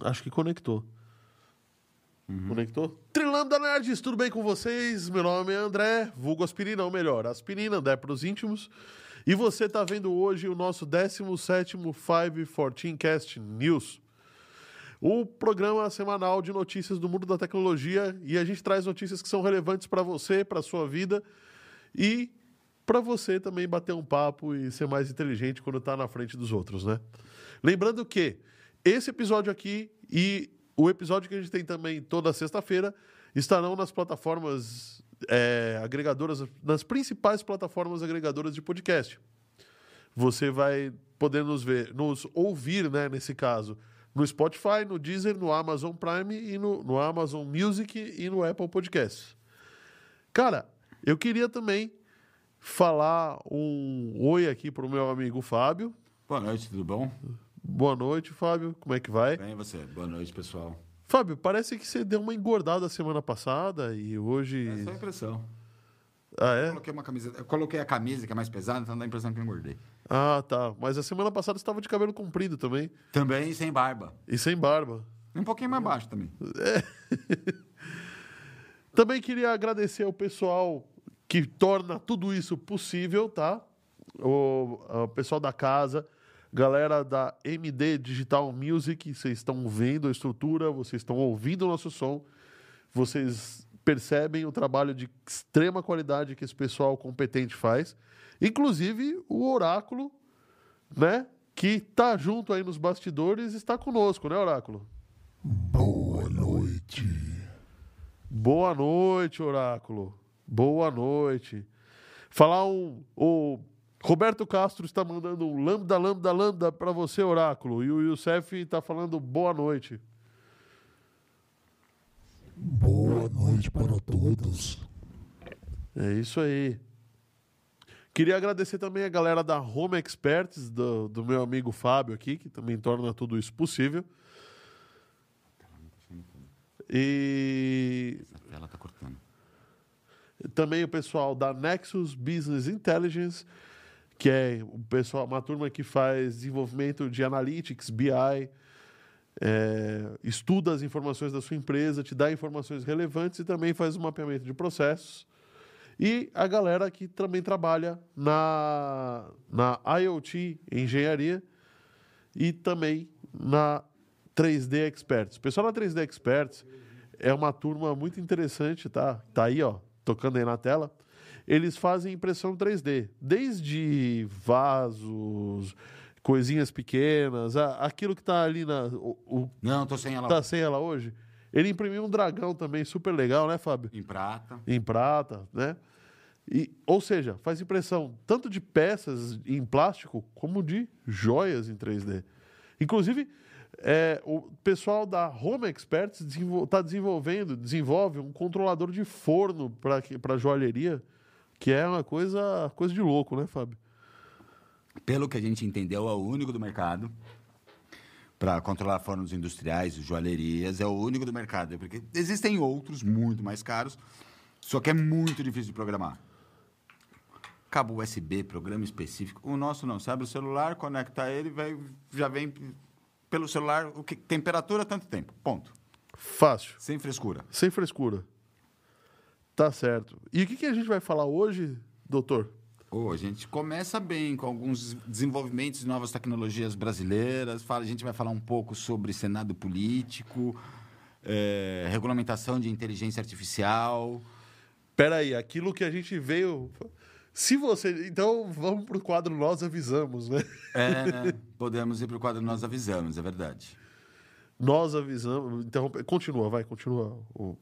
Acho que conectou. Conectou? Trilanda Nerds, tudo bem com vocês? Meu nome é André, vulgo aspirina, ou melhor, aspirina, André para os íntimos. E você está vendo hoje o nosso 17º 514 Cast News. O programa semanal de notícias do mundo da tecnologia e a gente traz notícias que são relevantes para você, para a sua vida e para você também bater um papo e ser mais inteligente quando está na frente dos outros, né? Lembrando que esse episódio aqui e o episódio que a gente tem também toda sexta-feira estarão nas plataformas é, agregadoras, nas principais plataformas agregadoras de podcast. Você vai poder nos ver, nos ouvir, né, nesse caso, no Spotify, no Deezer, no Amazon Prime e no, no Amazon Music e no Apple Podcasts. Cara, eu queria também falar um oi aqui para o meu amigo Fábio. Boa noite, tudo bom? Boa noite, Fábio. Como é que vai? Bem, você? Boa noite, pessoal. Fábio, parece que você deu uma engordada semana passada e hoje. É só a impressão. Ah, Eu é? coloquei, uma camisa, eu coloquei a camisa que é mais pesada, então dá a impressão que eu engordei. Ah, tá. Mas a semana passada você estava de cabelo comprido também. Também sem barba. E sem barba. Um pouquinho mais baixo também. Também queria agradecer ao pessoal que torna tudo isso possível, tá? O, o pessoal da casa, galera da MD Digital Music, vocês estão vendo a estrutura, vocês estão ouvindo o nosso som, vocês percebem o trabalho de extrema qualidade que esse pessoal competente faz. Inclusive o Oráculo, né? Que tá junto aí nos bastidores, está conosco, né, Oráculo? Boa noite. Boa noite, Oráculo. Boa noite. Falar um. O Roberto Castro está mandando um lambda, lambda, lambda para você, Oráculo. E o Youssef está falando boa noite. Boa noite para todos. É isso aí. Queria agradecer também a galera da Home Experts, do, do meu amigo Fábio aqui, que também torna tudo isso possível. E A tela tá cortando. também o pessoal da Nexus Business Intelligence, que é o pessoal, uma turma que faz desenvolvimento de analytics, BI, é, estuda as informações da sua empresa, te dá informações relevantes e também faz um mapeamento de processos. E a galera que também trabalha na, na IoT Engenharia e também na 3D Experts. O pessoal da 3D Experts é uma turma muito interessante, tá? Tá aí, ó, tocando aí na tela. Eles fazem impressão 3D, desde vasos, coisinhas pequenas, a- aquilo que tá ali na o, o- Não, tô sem ela tá sem ela hoje. Ele imprimiu um dragão também super legal, né, Fábio? em prata. em prata, né? E, ou seja, faz impressão tanto de peças em plástico como de joias em 3D. Inclusive, é, o pessoal da Home Experts está desenvolvendo, desenvolve um controlador de forno para joalheria, que é uma coisa, coisa de louco, né, Fábio? Pelo que a gente entendeu, é o único do mercado para controlar fornos industriais, joalherias, é o único do mercado. Porque existem outros muito mais caros, só que é muito difícil de programar. Cabo USB, programa específico. O nosso não. Você abre o celular, conecta ele, vai, já vem pelo celular, o que, temperatura, tanto tempo. Ponto. Fácil, Sem frescura. sem frescura. Tá certo. E o que, que a gente vai falar hoje, doutor? Ô, a gente começa bem com alguns desenvolvimentos de novas tecnologias brasileiras. Fala, a gente vai falar um pouco sobre Senado político, eh, regulamentação de inteligência artificial. Peraí, aquilo que a gente veio. Se você. Então vamos pro quadro Nós Avisamos, né? É, podemos ir para o quadro Nós Avisamos, é verdade. Nós avisamos. Interrompe... Continua, vai, continua. O...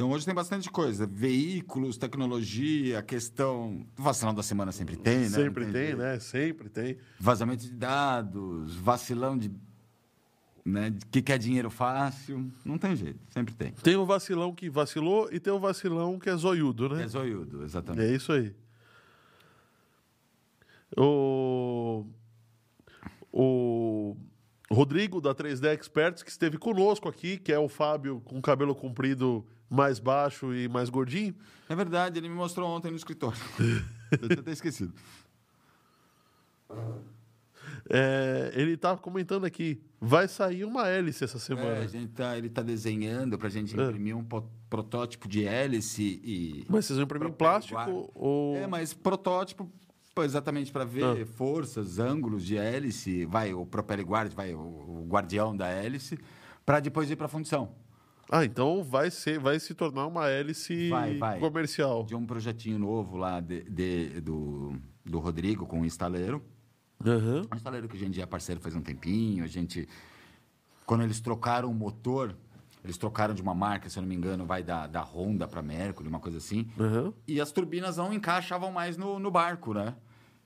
Então hoje tem bastante coisa. Veículos, tecnologia, questão. Vacilão da semana sempre tem, né? Sempre tem, né? Sempre tem. Vazamento de dados, vacilão de. Né, que quer dinheiro fácil. Não tem jeito, sempre tem. Tem o vacilão que vacilou e tem o vacilão que é zoiudo, né? É zoiudo, exatamente. É isso aí. O, o Rodrigo, da 3D Experts, que esteve conosco aqui, que é o Fábio com cabelo comprido mais baixo e mais gordinho. É verdade, ele me mostrou ontem no escritório. Eu tinha até esquecido. É, ele tá comentando aqui, vai sair uma hélice essa É, semana. a gente tá, ele está desenhando para a gente É. imprimir um po- protótipo de hélice e. Mas vocês vão imprimir em plástico igual. ou... É, mas protótipo exatamente para ver Ah. forças, ângulos de hélice, vai o propelling guard, vai o, o guardião da hélice, para depois ir para a função. Ah, então vai ser, vai se tornar uma hélice Vai, vai. comercial. De um projetinho novo lá de, de- do, do Rodrigo com o instaleiro. Aham. Um instaleiro que a gente é parceiro faz um tempinho. A gente. Quando eles trocaram o motor, eles trocaram de uma marca, se eu não me engano, vai da, da Honda para Mercury, uma coisa assim. Aham. E as turbinas não encaixavam mais no, no barco, né?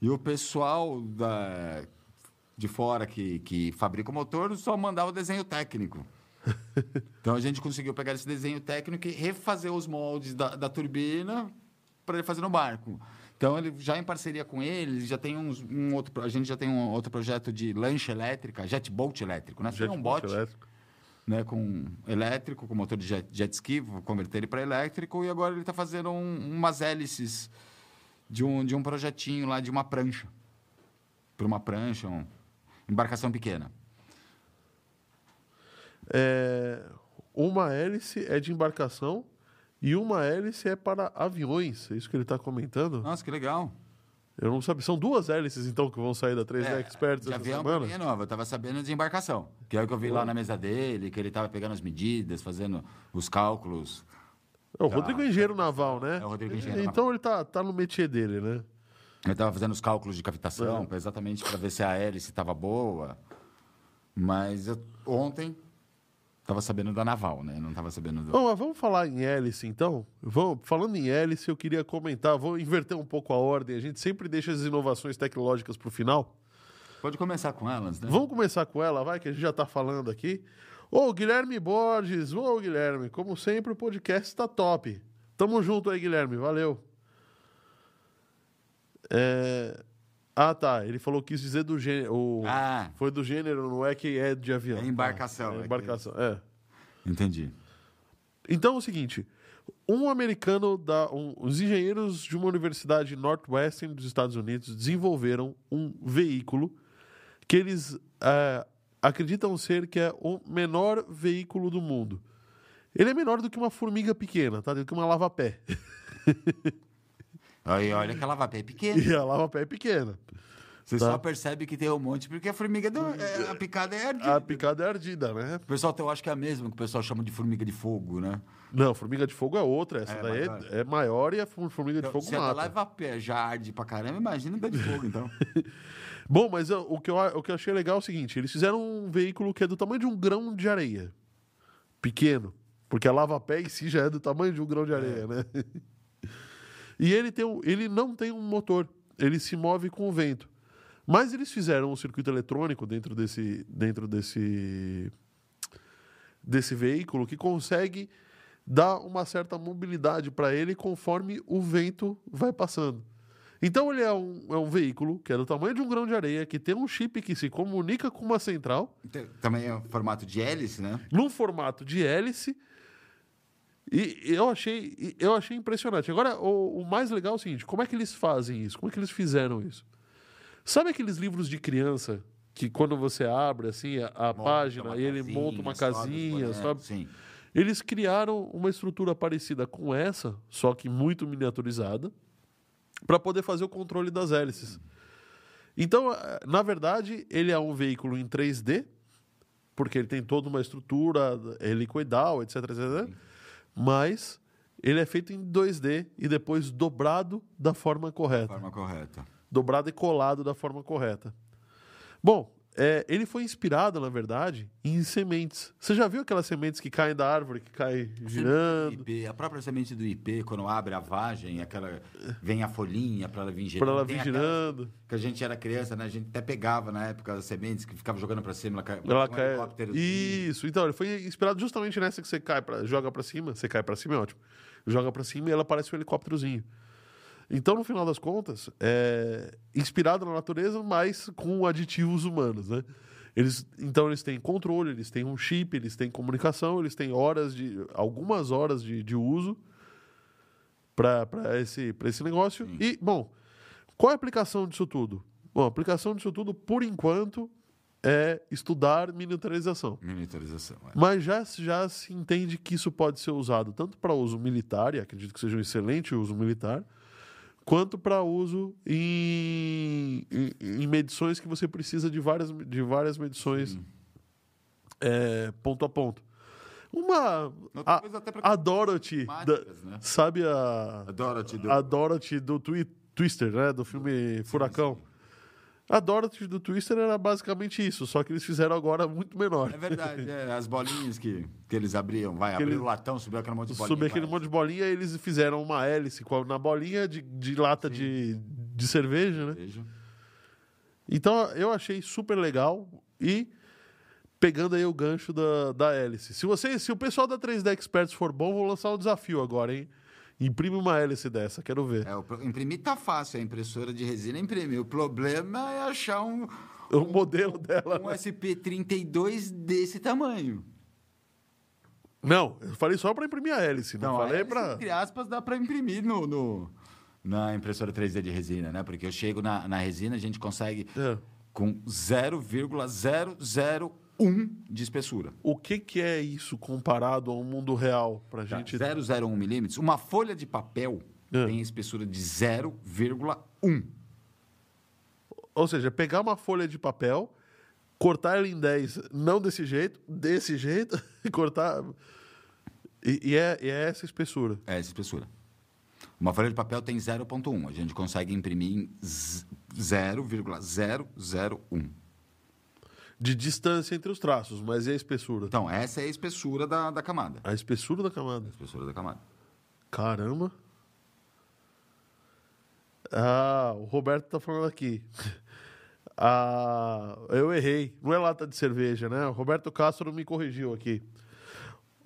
E o pessoal da, de fora que, que fabrica o motor só mandava o desenho técnico. então a gente conseguiu pegar esse desenho técnico e refazer os moldes da, da turbina para ele fazer no barco. Então ele já em parceria com ele, já tem uns, um outro, a gente já tem um outro projeto de lancha elétrica, jet boat elétrico, né? Seria um bote elétrico. né, com elétrico, com motor de jet, jet ski, vou converter ele para elétrico e agora ele está fazendo um- umas hélices de um, de um projetinho lá de uma prancha. Para uma prancha, uma embarcação pequena. É, uma hélice é de embarcação e uma hélice é para aviões. É isso que ele está comentando? Nossa, que legal. Eu não sabia. São duas hélices, então, que vão sair da 3D É, Experts de essa avião semana? pra mim é nova, eu estava sabendo de embarcação. Que é o que eu vi lá na mesa dele, que ele estava pegando as medidas, fazendo os cálculos. É o Rodrigo é engenheiro naval, né? É o Rodrigo engenheiro Então ele tá, tá no métier dele, né? Ele estava fazendo os cálculos de cavitação, É. exatamente para ver se a hélice estava boa. Mas eu- ontem estava sabendo da naval, né? Não estava sabendo do. Bom, mas vamos falar em hélice, então? Vamos, falando em hélice, eu queria comentar, vou inverter um pouco a ordem. A gente sempre deixa as inovações tecnológicas para o final. Pode começar com elas, né? Vamos começar com ela, vai, que a gente já está falando aqui. Ô, Guilherme Borges, ô, Guilherme, como sempre, o podcast está top. Tamo junto aí, Guilherme, valeu. É... Ah, tá, ele falou que quis dizer do gênero. Ah. Foi do gênero, não é que é de avião. É embarcação, Tá, é É que- embarcação, é. Entendi. Então é o seguinte: um americano, da, um- os engenheiros de uma universidade Northwestern dos Estados Unidos desenvolveram um veículo que eles é, acreditam ser que é o menor veículo do mundo. Ele é menor do que uma formiga pequena, tá? Do que uma lava-pé. Aí, olha que a lava-pé é pequena. E a lava-pé é pequena. Você Tá. só percebe que tem um monte, porque a formiga, do, é- a picada é ardida. A picada é ardida, né? O pessoal, eu acho que é a mesma que o pessoal chama de formiga de fogo, né? Não, formiga de fogo é outra. Essa É, daí maior. é, é maior e a formiga de Então, fogo se a mata. lava-pé já arde pra caramba, imagina da de fogo, então. Bom, mas eu- o, que eu, o que eu achei legal é o seguinte: eles fizeram um veículo que é do tamanho de um grão de areia. Pequeno. Porque a lava-pé em si já é do tamanho de um grão de areia, né? E ele, tem um- ele não tem um motor. Ele se move com o vento. Mas eles fizeram um circuito eletrônico dentro desse, dentro desse, desse veículo que consegue dar uma certa mobilidade para ele conforme o vento vai passando. Então ele é um, é um veículo que é do tamanho de um grão de areia, que tem um chip que se comunica com uma central, Também é o formato de hélice, né? num formato de hélice. E eu achei, eu achei impressionante. Agora, o, o mais legal é o seguinte: como é que eles fazem isso? Como é que eles fizeram isso? Sabe aqueles livros de criança que quando você abre assim a, página e ele casinha, monta uma sobe casinha, bonecos, sabe? Sim. Eles criaram uma estrutura parecida com essa, só que muito miniaturizada, para poder fazer o controle das hélices. Então, eh, na verdade, ele é um veículo em 3D, porque ele tem toda uma estrutura helicoidal, etc, etc. Mas ele é feito em 2D e depois dobrado da forma correta Forma correta. dobrado e colado da forma correta. Bom, é, ele foi inspirado, na verdade, em sementes. Você já viu aquelas sementes que caem da árvore, que caem girando, IP, a própria semente do IP, quando abre a vagem, aquela vem a folhinha para ela vir girando. para ela vir girando? Que a gente era criança, né? A gente até pegava na época as sementes que ficava jogando para cima, ela cai, Ela um cai. helicóptero. Isso, então, ele foi inspirado justamente nessa que você cai pra, joga para cima, você cai para cima, é ótimo. Joga para cima e ela parece um helicópterozinho. Então, no final das contas, é inspirado na natureza, mas com aditivos humanos, né? Eles, então eles têm controle, eles têm um chip, eles têm comunicação, eles têm horas de algumas horas de, de uso para esse, pra esse negócio. E, bom, qual é a aplicação disso tudo? Bom, a aplicação disso tudo, por enquanto, é estudar miniaturização. Miniaturização. é. Mas já, já se entende que isso pode ser usado tanto para uso militar, e acredito que seja um excelente uso militar, quanto para uso em, em, em medições que você precisa de várias, de várias medições é, ponto a ponto. Uma. A, coisa até pra a Dorothy. da- né? sabe a. A Dorothy do- A Dorothy do Twi- Twister, né? Do filme Furacão. A Dorothy do Twister era basicamente isso, só que eles fizeram agora muito menor. É verdade, é, as bolinhas que, que eles abriam. Vai, abriu o latão, subiu aquele monte de bolinha. Subiu aquele monte de bolinha, eles fizeram uma hélice na bolinha de, de lata de, de cerveja, né? Vejo. Então eu achei super legal e pegando aí o gancho da, da hélice. Se você, se o pessoal da 3D Experts for bom, vou lançar um desafio agora, hein? Imprime uma hélice dessa, quero ver. É, o imprimir tá fácil, a impressora de resina imprime. O problema é achar um, O modelo dela. um SP32 desse tamanho. Não, eu falei só para imprimir a hélice, não Então, falei para entre aspas, dá para imprimir no, no- na impressora 3D de resina, né? Porque eu chego na, na resina, a gente consegue É. com 0,001 de espessura. O que, que é isso comparado ao mundo real pra Tá, gente? 0,01 milímetros. Uma folha de papel É. tem espessura de 0,1. Ou seja, pegar uma folha de papel, cortar ela em 10, não desse jeito, desse jeito, e cortar. E, e é, e é essa espessura. É essa espessura. Uma folha de papel tem 0,1. A gente consegue imprimir em z- 0,001. De distância entre os traços, mas e a espessura? Então, essa é a espessura da, da camada. A espessura da camada. A espessura da camada. Caramba. Ah, o Roberto tá falando aqui. Ah, eu errei. Não é lata de cerveja, né? O Roberto Castro me corrigiu aqui.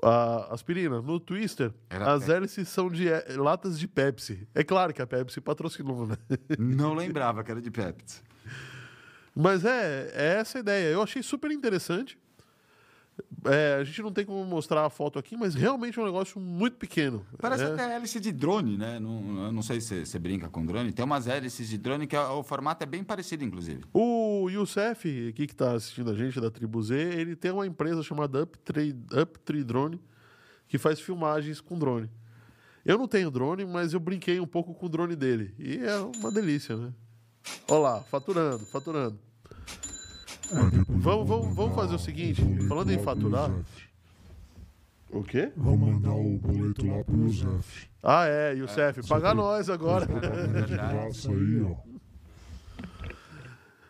Ah, aspirina, no Twister, Era as hélices são de é, latas de Pepsi. É claro que a Pepsi patrocinou, né? Não lembrava que era de Pepsi. Mas é, é essa a ideia. Eu achei super interessante. É, a gente não tem como mostrar a foto aqui, mas realmente é um negócio muito pequeno. Parece É. até hélice de drone, né? Não, eu não sei se você brinca com drone. Tem umas hélices de drone que a- o formato é bem parecido, inclusive. O Youssef, aqui que está assistindo a gente da Tribu Z, ele tem uma empresa chamada Uptree, Uptree Drone, que faz filmagens com drone. Eu não tenho drone, mas eu brinquei um pouco com o drone dele. E é uma delícia, né? Olha lá, faturando, faturando. Vamos- vamos- vamos fazer o seguinte, falando em faturar-. O quê? Vamos mandar o boleto lá pro Youssef. Ah, é, Youssef, paga nós agora. De graça aí, ó.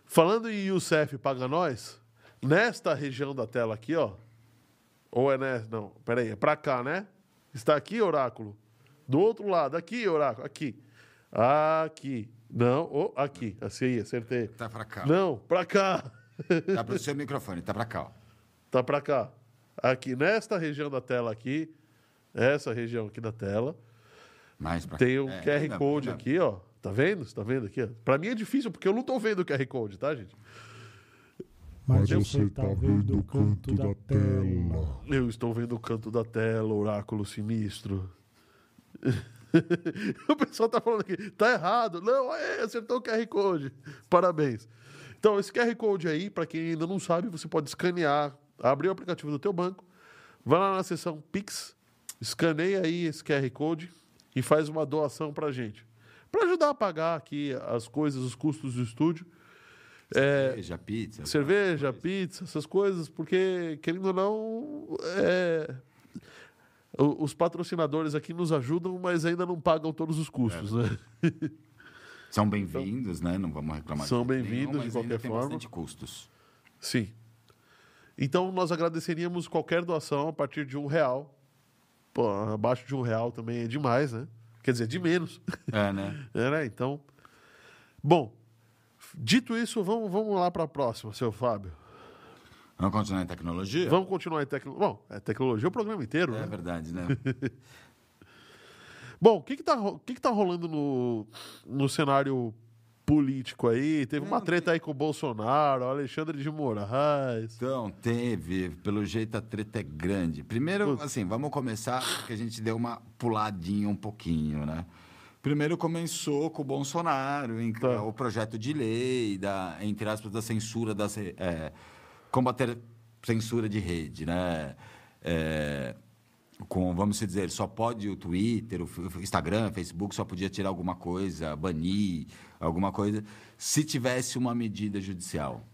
Falando em Youssef paga nós, nesta região da tela aqui, ó. Ou é nessa? Não, peraí, é pra cá, né? Está aqui, oráculo. Do outro lado, aqui, oráculo, aqui. Aqui. Não, oh, aqui. Assim, aí, acertei. Tá pra cá. Não, pra cá. Tá pro seu microfone, tá pra cá, ó. Tá pra cá. Aqui, nesta região da tela aqui, essa região aqui da tela, Mais pra tem um É, QR não, Code não. aqui, ó. Tá vendo? Você tá vendo aqui? ó? Pra mim é difícil, porque eu não tô vendo o QR Code, tá, gente? Mas você tá vendo o canto da tela. Eu estou vendo o canto da tela, oráculo sinistro. o pessoal tá falando aqui, tá errado. Não, é, acertou o QR Code. Parabéns. Então, esse QR Code aí, para quem ainda não sabe, você pode escanear, abrir o aplicativo do teu banco, vai lá na seção Pix, escaneia aí esse QR Code e faz uma doação pra gente. Para ajudar a pagar aqui as coisas, os custos do estúdio. É, Cerveja, pizza. cerveja, pizza, essas coisas, porque, querendo ou não, é, os patrocinadores aqui nos ajudam, mas ainda não pagam todos os custos, né? São bem-vindos, né? Não vamos reclamar. São bem-vindos, de qualquer tem forma. bastante custos. Sim. Então, nós agradeceríamos qualquer doação a partir de um real. Pô, abaixo de um real também é demais, né? Quer dizer, de menos. É, né? É, né? Então, bom, dito isso, vamos, vamos lá para a próxima, seu Fábio. Vamos continuar em tecnologia? Vamos continuar em tecnologia. Bom, é tecnologia o programa inteiro, É né? verdade, né? Bom, o que que tá, que que tá rolando no, no cenário político aí? Teve uma treta aí com o Bolsonaro, Alexandre de Moraes. Então, teve. Pelo jeito, a treta é grande. Primeiro, assim, vamos começar que a gente deu uma puladinha um pouquinho, né? Primeiro começou com o Bolsonaro, em, Tá. o projeto de lei, da, entre aspas, da censura, das, é, combater censura de rede, né? É, com, vamos dizer, só pode o Twitter, o Instagram, o Facebook, só podia tirar alguma coisa, banir alguma coisa, se tivesse uma medida judicial.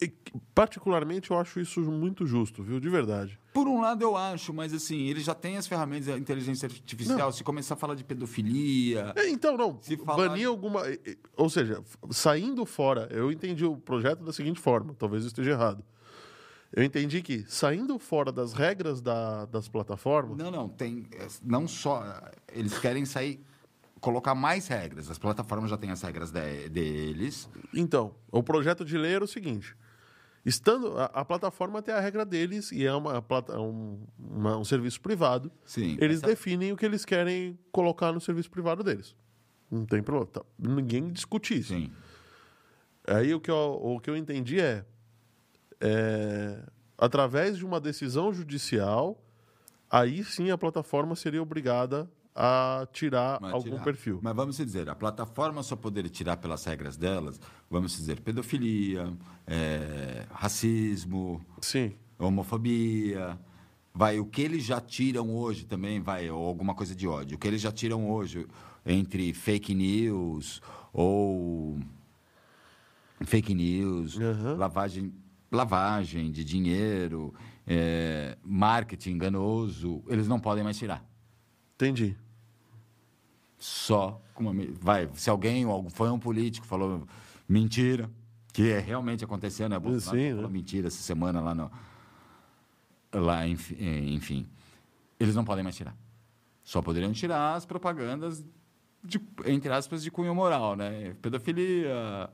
E, particularmente, eu acho isso muito justo, viu? De verdade. Por um lado, eu acho, mas assim, ele já tem as ferramentas da inteligência artificial. Se começar a falar de pedofilia. É, Então, não. Se falar- Banir alguma. Ou seja, saindo fora, eu entendi o projeto da seguinte forma, talvez eu esteja errado. Eu entendi que, saindo fora das regras da- das plataformas. Não, não, tem. é, Não só. Eles querem sair. Colocar mais regras. As plataformas já têm as regras de- deles. Então, o projeto de lei era o seguinte: estando. A, a plataforma tem a regra deles e é uma, plata- um, uma- um serviço privado. Sim. Eles essa- definem o que eles querem colocar no serviço privado deles. Não tem problema. Tá, Ninguém discute isso. Sim. Aí o que eu, o que eu entendi é, é, através de uma decisão judicial, aí sim a plataforma seria obrigada a tirar Mas algum tirar. perfil. Mas vamos dizer, a plataforma só poderia tirar pelas regras delas, vamos dizer, pedofilia, é, racismo, Sim. homofobia. Vai, o que eles já tiram hoje também, vai, ou alguma coisa de ódio. O que eles já tiram hoje entre fake news ou fake news, Aham. lavagem, lavagem de dinheiro, é, marketing enganoso, eles não podem mais tirar. Entendi. Só com uma, vai, se alguém foi um político falou mentira, que é, realmente aconteceu, né? Bolsonaro Sim, falou né? mentira essa semana lá no lá eh, enfim, eles não podem mais tirar. Só poderiam tirar as propagandas de, entre aspas de cunho moral, né? Pedofilia,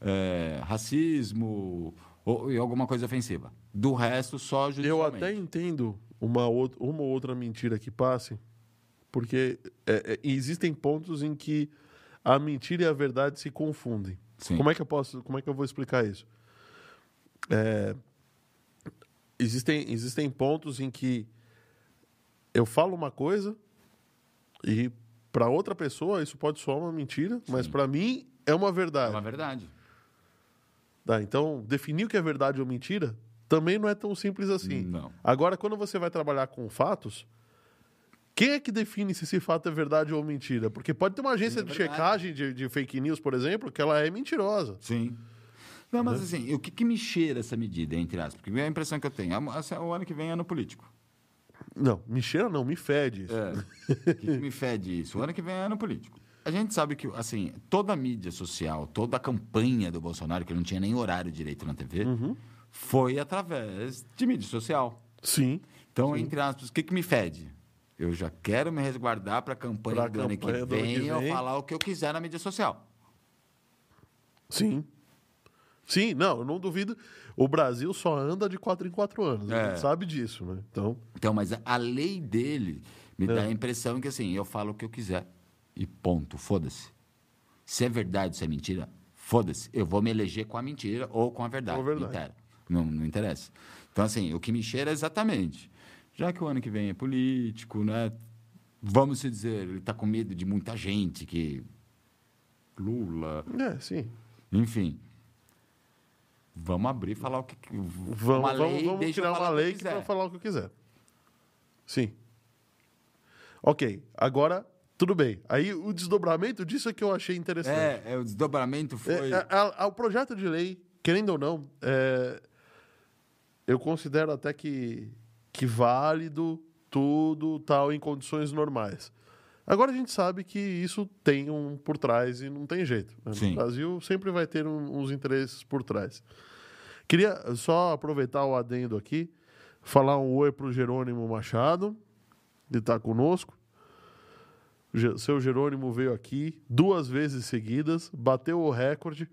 eh, racismo ou, e alguma coisa ofensiva. Do resto só Eu judicialmente. até entendo uma, outra, uma ou outra mentira que passe, porque é, é, existem pontos em que a mentira e a verdade se confundem. Sim. Como é que eu posso, como é que eu vou explicar isso? É, existem, existem pontos em que eu falo uma coisa e para outra pessoa isso pode soar uma mentira, mas Sim. para mim é uma É verdade. uma verdade. Tá, então, definir o que é verdade ou mentira também não é tão simples assim. Não. Agora, quando você vai trabalhar com fatos, quem é que define se esse fato é verdade ou mentira? Porque pode ter uma agência Sim, é de checagem de, de fake news, por exemplo, que ela é mentirosa. Sim. Não, mas assim, o que, que me cheira essa medida, entre aspas? Porque a impressão que eu tenho, o ano que vem é ano político. Não, me cheira não, me fede isso. É. O que, que me fede isso? O ano que vem é ano político. A gente sabe que, assim, toda a mídia social, toda a campanha do Bolsonaro, que não tinha nem horário direito na TV, Uhum. foi através de mídia social. Sim. Então, entre aspas, o que, que me fede? Eu já quero me resguardar para a campanha Pra do ano que campanha do ano vem eu falar o que eu quiser na mídia social. Sim. Sim, não, eu não duvido. O Brasil só anda de quatro em quatro anos. A É. gente sabe disso, né? Então, Então, mas a- a lei dele me dá É. a impressão que assim, eu falo o que eu quiser. E ponto, foda-se. Se é verdade, se é mentira, foda-se. Eu vou me eleger com a mentira ou com a verdade. Com a verdade. Não, inter- não, não interessa. Então, assim, o que me cheira é exatamente. Já que o ano que vem é político, né? Vamos se dizer, ele está com medo de muita gente que. Lula, é, sim. enfim. Vamos abrir e falar o que. que- Vamos, uma vamos, lei, vamos criar falar uma que lei que quiser. vai falar o que eu quiser. Sim. Ok, agora, tudo bem. Aí o desdobramento disso é que eu achei interessante. É, é, o desdobramento foi. É, é, a- a- o projeto de lei, querendo ou não, é, eu considero até que, que válido tudo tal em condições normais. Agora a gente sabe que isso tem um por trás e não tem jeito. né? No Brasil sempre vai ter um- uns interesses por trás. Queria só aproveitar o adendo aqui, falar um oi para o Jerônimo Machado, que está conosco. O Seu Jerônimo veio aqui duas vezes seguidas, bateu o recorde,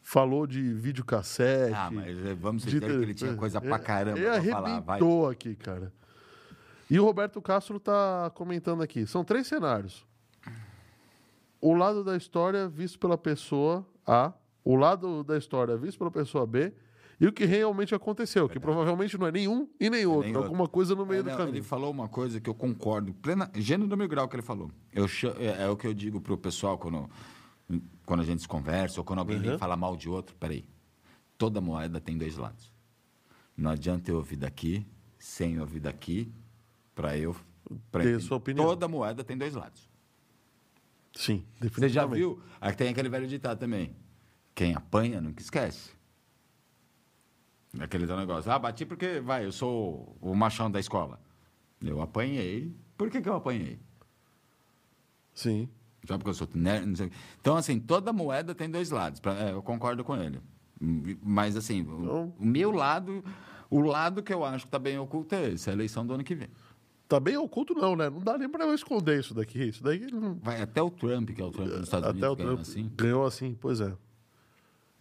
falou de videocassete. Ah, mas é, vamos dizer que ele tinha coisa pra caramba Ele pra falar. Vai. aqui, cara. E o Roberto Castro tá comentando aqui. São três cenários. O lado da história visto pela pessoa A, o lado da história visto pela pessoa B e o que realmente aconteceu, que provavelmente não é nenhum e nem outro, nem é outro. alguma coisa no meio É, do não, caminho. Ele falou uma coisa que eu concordo, plena, gênero do mil grau que ele falou. Eu, é, é o que eu digo pro pessoal quando, quando a gente se conversa ou quando alguém Uhum. vem falar mal de outro. Peraí, toda moeda tem dois lados. Não adianta eu ouvir daqui, sem ouvir daqui, para eu... Pra Ter sua opinião. Toda moeda tem dois lados. Sim, Você definitivamente. já viu? Aí tem aquele velho ditado também. Quem apanha nunca esquece. Aquele teu negócio. Ah, bati porque, vai, eu sou o machão da escola. Eu apanhei. Por que, que eu apanhei? Sim. Só porque eu sou nerd, o quê. Então, assim, toda moeda tem dois lados. Pra- é, eu concordo com ele. Mas, assim, o- Então- o, meu lado, o lado que eu acho que está bem oculto é esse, é a eleição do ano que vem. Tá bem oculto, não, né? Não dá nem pra eu esconder isso daqui. Isso daí. Vai até o Trump, que é o Trump dos Estados Até o Unidos, ganhou Trump assim. ganhou assim, pois é.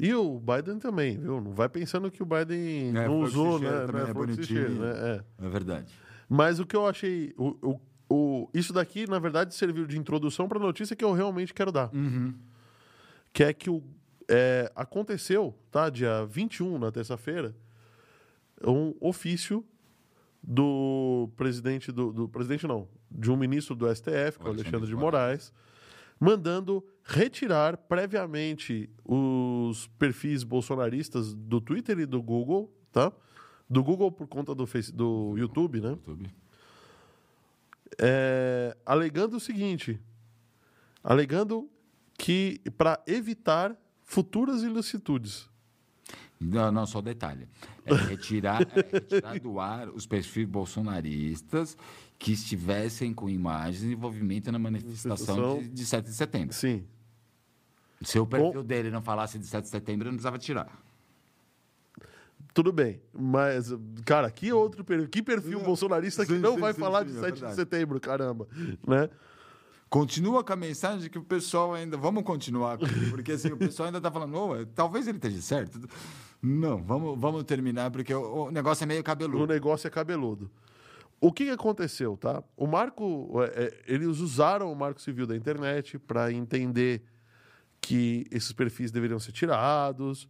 E o Biden também, viu? Não vai pensando que o Biden É, não usou, né? também né? é Flor que se bonitinho. né? É. É verdade. Mas o que eu achei. O, o, o- isso daqui, na verdade, serviu de introdução para a notícia que eu realmente quero dar. Que é que o, é, aconteceu, tá? Dia 21, na terça-feira, um ofício do presidente do, do. Presidente não, de um ministro do STF, que é o Alexandre de Moraes, mandando retirar previamente os perfis bolsonaristas do Twitter e do Google, tá? Do Google por conta do, face, do YouTube, né? YouTube. É, alegando o seguinte: alegando que para evitar futuras ilicitudes. Não, não, só detalhe. É retirar, é retirar do ar os perfis bolsonaristas que estivessem com imagens de envolvimento na manifestação Manifestação. de, de 7 de setembro. Sim. Se o perfil dele não falasse de 7 de setembro, ele não precisava tirar. Tudo bem, mas, cara, que outro perfil, que perfil bolsonarista que sim, não sim, vai sim, falar sim, de é 7 de verdade. setembro, caramba, né? Continua com a mensagem que o pessoal ainda. Vamos continuar, com- porque assim, o pessoal ainda está falando, "Ô, talvez ele esteja certo. Não, vamos, vamos terminar, porque o, o negócio é meio O cabeludo. negócio é cabeludo. O que, que aconteceu, tá? O marco, é, é, eles usaram o marco civil da internet para entender que esses perfis deveriam ser tirados,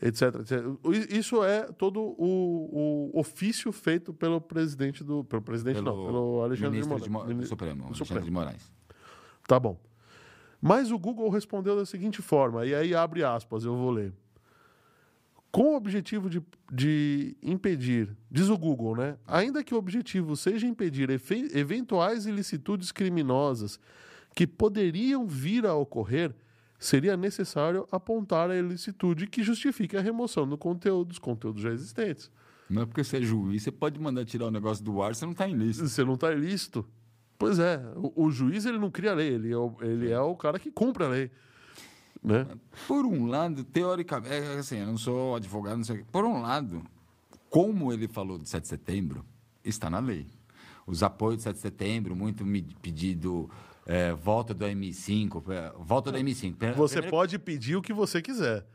etc, etc. Isso é todo o, o ofício feito pelo presidente do, pelo presidente não, pelo Alexandre de Moraes. de Mo- Supremo, do Supremo. de Moraes. Tá bom. Mas o Google respondeu da seguinte forma, e aí abre aspas, eu vou ler. Com o objetivo de, de impedir, diz o Google, né? Ainda que o objetivo seja impedir eventuais ilicitudes criminosas que poderiam vir a ocorrer, seria necessário apontar a ilicitude que justifique a remoção do conteúdo, dos conteúdos já existentes. Não é porque você é juiz, você pode mandar tirar o negócio do ar, você não está lista. Você não está ilícito. Pois é, o, o juiz ele não cria lei, ele é o, ele é o cara que cumpre a lei. Né? Por um lado, teoricamente, é assim, eu não sou advogado, não sei. Por um lado, como ele falou de 7 de setembro, está na lei. Os apoios de 7 de setembro, muito me- pedido, é, volta do M5, é, volta do M5. Pe- Você primeiro- pode pedir o que você quiser.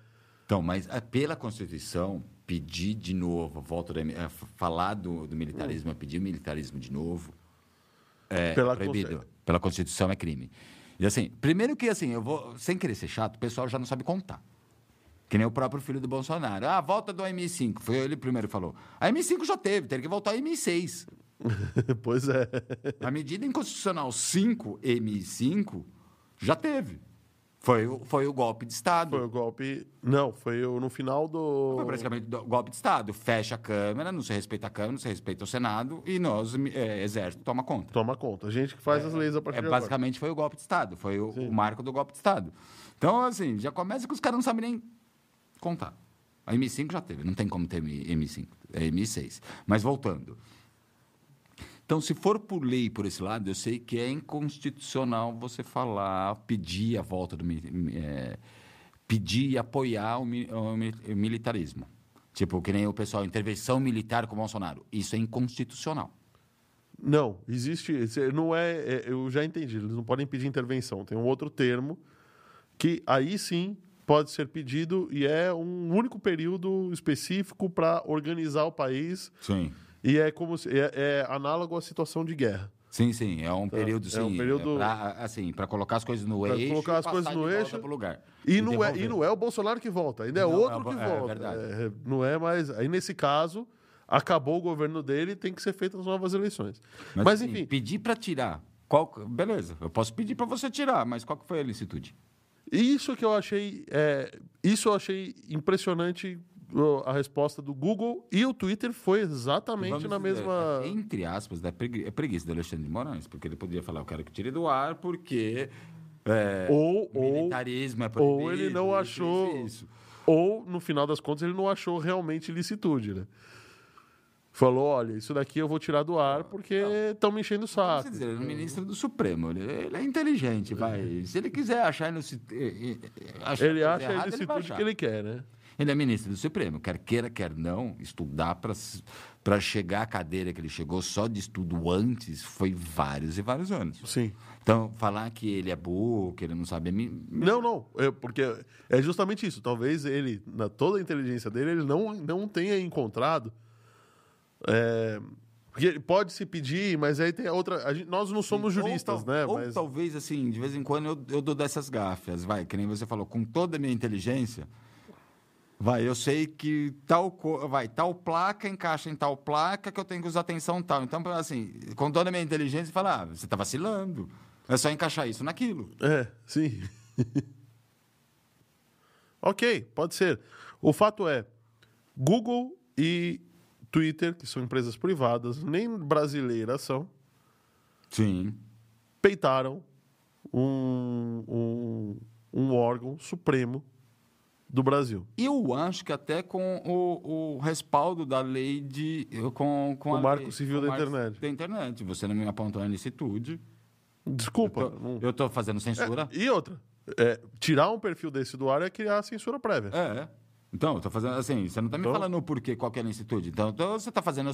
Então, mas é, pela Constituição, pedir de novo, volta do é, falar do, do militarismo, é pedir o militarismo de novo, é Pela proibido. Conce- Pela Constituição é crime. E assim, primeiro que assim, eu vou, sem querer ser chato, o pessoal já não sabe contar. Que nem o próprio filho do Bolsonaro. Ah, volta do M5. Foi ele primeiro que falou. A M5 já teve, teria que voltar ao M6. pois é. A medida inconstitucional 5M5 já teve. Foi, o- foi o golpe de Estado. Foi o golpe. Não, foi o- no final do. Foi praticamente do golpe de Estado. Fecha a Câmara, não se respeita a Câmara, não se respeita o Senado e nós, é, Exército, toma conta. Toma conta. A gente que faz as leis a partir É, de agora. basicamente foi o golpe de Estado, foi o, o marco do golpe de Estado. Então, assim, já começa que os caras não sabem nem contar. A M5 já teve, não tem como ter M- M5, é M6. Mas voltando. Então, se for por lei por esse lado, eu sei que é inconstitucional você falar, pedir a volta do é, pedir e apoiar o, o o militarismo. Tipo, que nem o pessoal, intervenção militar com o Bolsonaro. Isso é inconstitucional. Não, existe. Não é, é, Eu já entendi. Eles não podem pedir intervenção. Tem um outro termo que aí sim pode ser pedido e é um único período específico para organizar o país Sim. E é como se, é, é análogo à situação de guerra. Sim, sim, é um período, é sim, um período- pra, assim, para colocar as coisas no Pra eixo colocar as e coisas no eixo. pro lugar. E não, é, e não é o Bolsonaro que volta, ainda é Não, outro é o que Bo- é volta. É, não é mais. Aí, nesse caso, acabou o governo dele tem que ser feitas novas eleições. Mas, Mas, assim, enfim, pedir para tirar, qual, beleza, eu posso pedir para você tirar, mas qual que foi a licitude? isso que eu achei. é, isso eu achei impressionante a resposta do Google e o Twitter foi exatamente Vamos na dizer, mesma. Entre aspas, é pregui- é preguiça do Alexandre de Moraes, porque ele poderia falar, eu quero que tire do ar, porque é, Ou, ou, militarismo é ou proibido. ele não achou- isso, ou, no final das contas, ele não achou realmente licitude, né? Falou, olha, isso daqui eu vou tirar do ar porque estão me enchendo o saco. dizer, ele é o ministro do Supremo, ele, ele é inteligente, vai. Se ele quiser achar, no, achar Ele acha a ele vai licitude achar. que ele quer, né? Ele é ministro do Supremo, quer queira, quer não, estudar para chegar à cadeira que ele chegou só de estudo antes foi vários e vários anos. Sim. Então, falar que ele é burro, que ele não sabe. me- Não, não. É porque é justamente isso. Talvez ele, na toda a inteligência dele, ele não, não tenha encontrado. é, porque pode se pedir, mas aí tem outra. gente- nós não somos Ou juristas, tal- né? Ou Mas, talvez, assim, de vez em quando eu, eu dou dessas gáfias, vai, que nem você falou, com toda a minha inteligência. Vai, eu sei que tal, vai, tal placa encaixa em tal placa que eu tenho que usar atenção tal. Então, assim, com toda a minha inteligência, falar, ah, você está vacilando. É só encaixar isso naquilo. É, sim. ok, pode ser. O fato é, Google e Twitter, que são empresas privadas, nem brasileiras são, Sim. peitaram um, um, um órgão supremo do Brasil. Eu acho que até com o, o respaldo da lei de. Com, com O a Marco lei- Civil com da Internet. Da internet. Você não me apontou a licitude. Desculpa. Eu tô fazendo censura. É, e outra, é, tirar um perfil desse do ar é criar a censura prévia. É. Então, eu tô fazendo assim, você não tá me Então- falando o porquê, qual que é licitude. Então, então você tá fazendo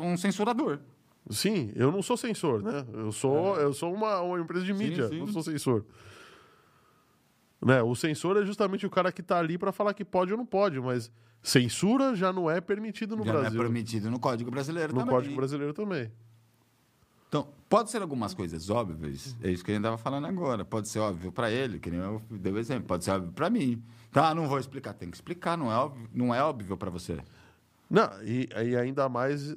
um censurador. Sim, eu não sou censor, né? Eu sou, eu sou uma, uma empresa de É. Sim, mídia, sim. não sou censor. Né? O censor é justamente o cara que está ali para falar que pode ou não pode, mas censura já não é permitido no Já não é Brasil. permitido no Código Brasileiro no também. Código Brasileiro também. Então, pode ser algumas coisas óbvias, é isso que a gente estava falando agora. Pode ser óbvio para ele, que nem eu dei o exemplo, pode ser óbvio para mim. Tá, não vou explicar, tem que explicar, não é óbvio, não é óbvio para você. Não, e, e ainda mais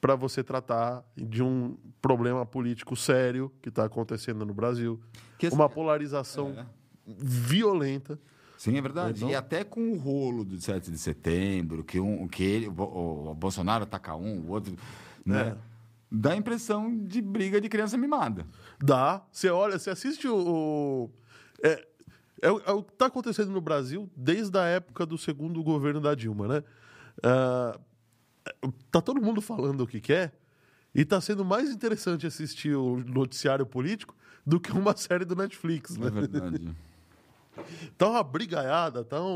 para você tratar de um problema político sério que está acontecendo no Brasil. Que uma polarização é. Violenta. Sim, é verdade. Então- E até com o rolo do 7 de setembro, que, um, que ele, o, o Bolsonaro ataca um, o outro. Né? É. Dá a impressão de briga de criança mimada. Dá. Você olha, você assiste o. o- é, é, o- é o que está acontecendo no Brasil desde a época do segundo governo da Dilma, né? Ah, tá todo mundo falando o que quer e tá sendo mais interessante assistir o noticiário político do que uma série do Netflix, né? É verdade. Tá uma brigaiada, tá um-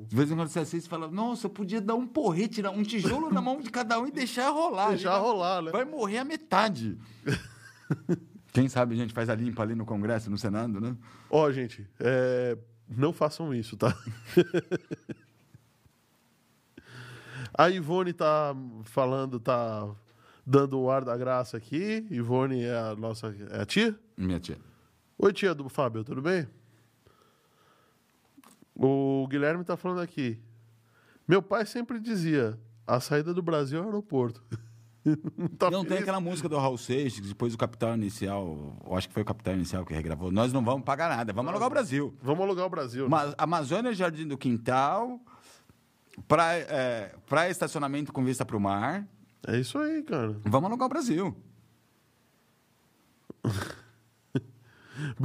um, De vez em quando você assiste e fala, nossa, eu podia dar um porrete, tirar um tijolo na mão de cada um e deixar rolar. Deixar vai- rolar, né? Vai morrer a metade. Quem sabe a gente faz a limpa ali no Congresso, no Senado, né? Ó, gente, é, não façam isso, tá? A Ivone tá falando, tá dando o ar da graça aqui. Ivone é a nossa é a tia? Minha tia. Oi, tia do Fábio, tudo bem? O Guilherme tá falando aqui. Meu pai sempre dizia: a saída do Brasil é o aeroporto. não tá não tem aquela música do Raul Seixas, depois o Capital Inicial, eu acho que foi o Capital Inicial que regravou, nós não vamos pagar nada, vamos alugar o Brasil. Vamos alugar o Brasil. né? Ma- Amazônia, Jardim do Quintal, praia, é, praia estacionamento com vista para o mar, É isso aí, cara. vamos alugar o Brasil.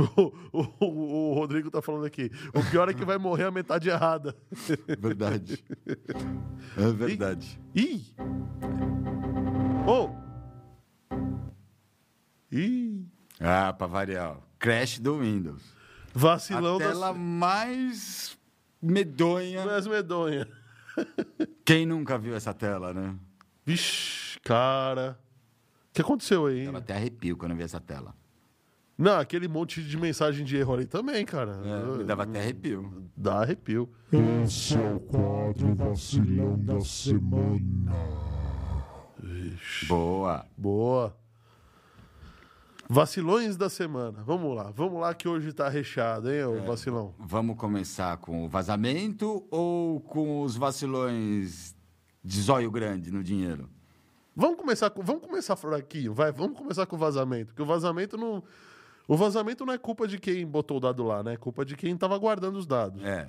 O, o- o Rodrigo tá falando aqui. O pior é que vai morrer a metade errada. Verdade. É verdade. Ih! Oh! Ih! Ah, para variar. Crash do Windows. Vacilão a tela das mais medonha. das medonhas. Quem nunca viu essa tela, né? Vixe, cara. O que aconteceu aí? Dava até arrepio quando eu vi essa tela. Não, aquele monte de mensagem de erro ali também, cara. É, me dava até arrepio. Dá arrepio. Esse é o quadro vacilão da semana. Boa. Boa. Vacilões da semana. Vamos lá, vamos lá que hoje tá recheado, hein, ô vacilão? Vamos começar com o vazamento ou com os vacilões de zóio grande no dinheiro? Vamos começar com, vamos começar fraquinho, vai, vamos começar com o vazamento, porque o vazamento não o vazamento não é culpa de quem botou o dado lá, né? É culpa de quem tava guardando os dados. É.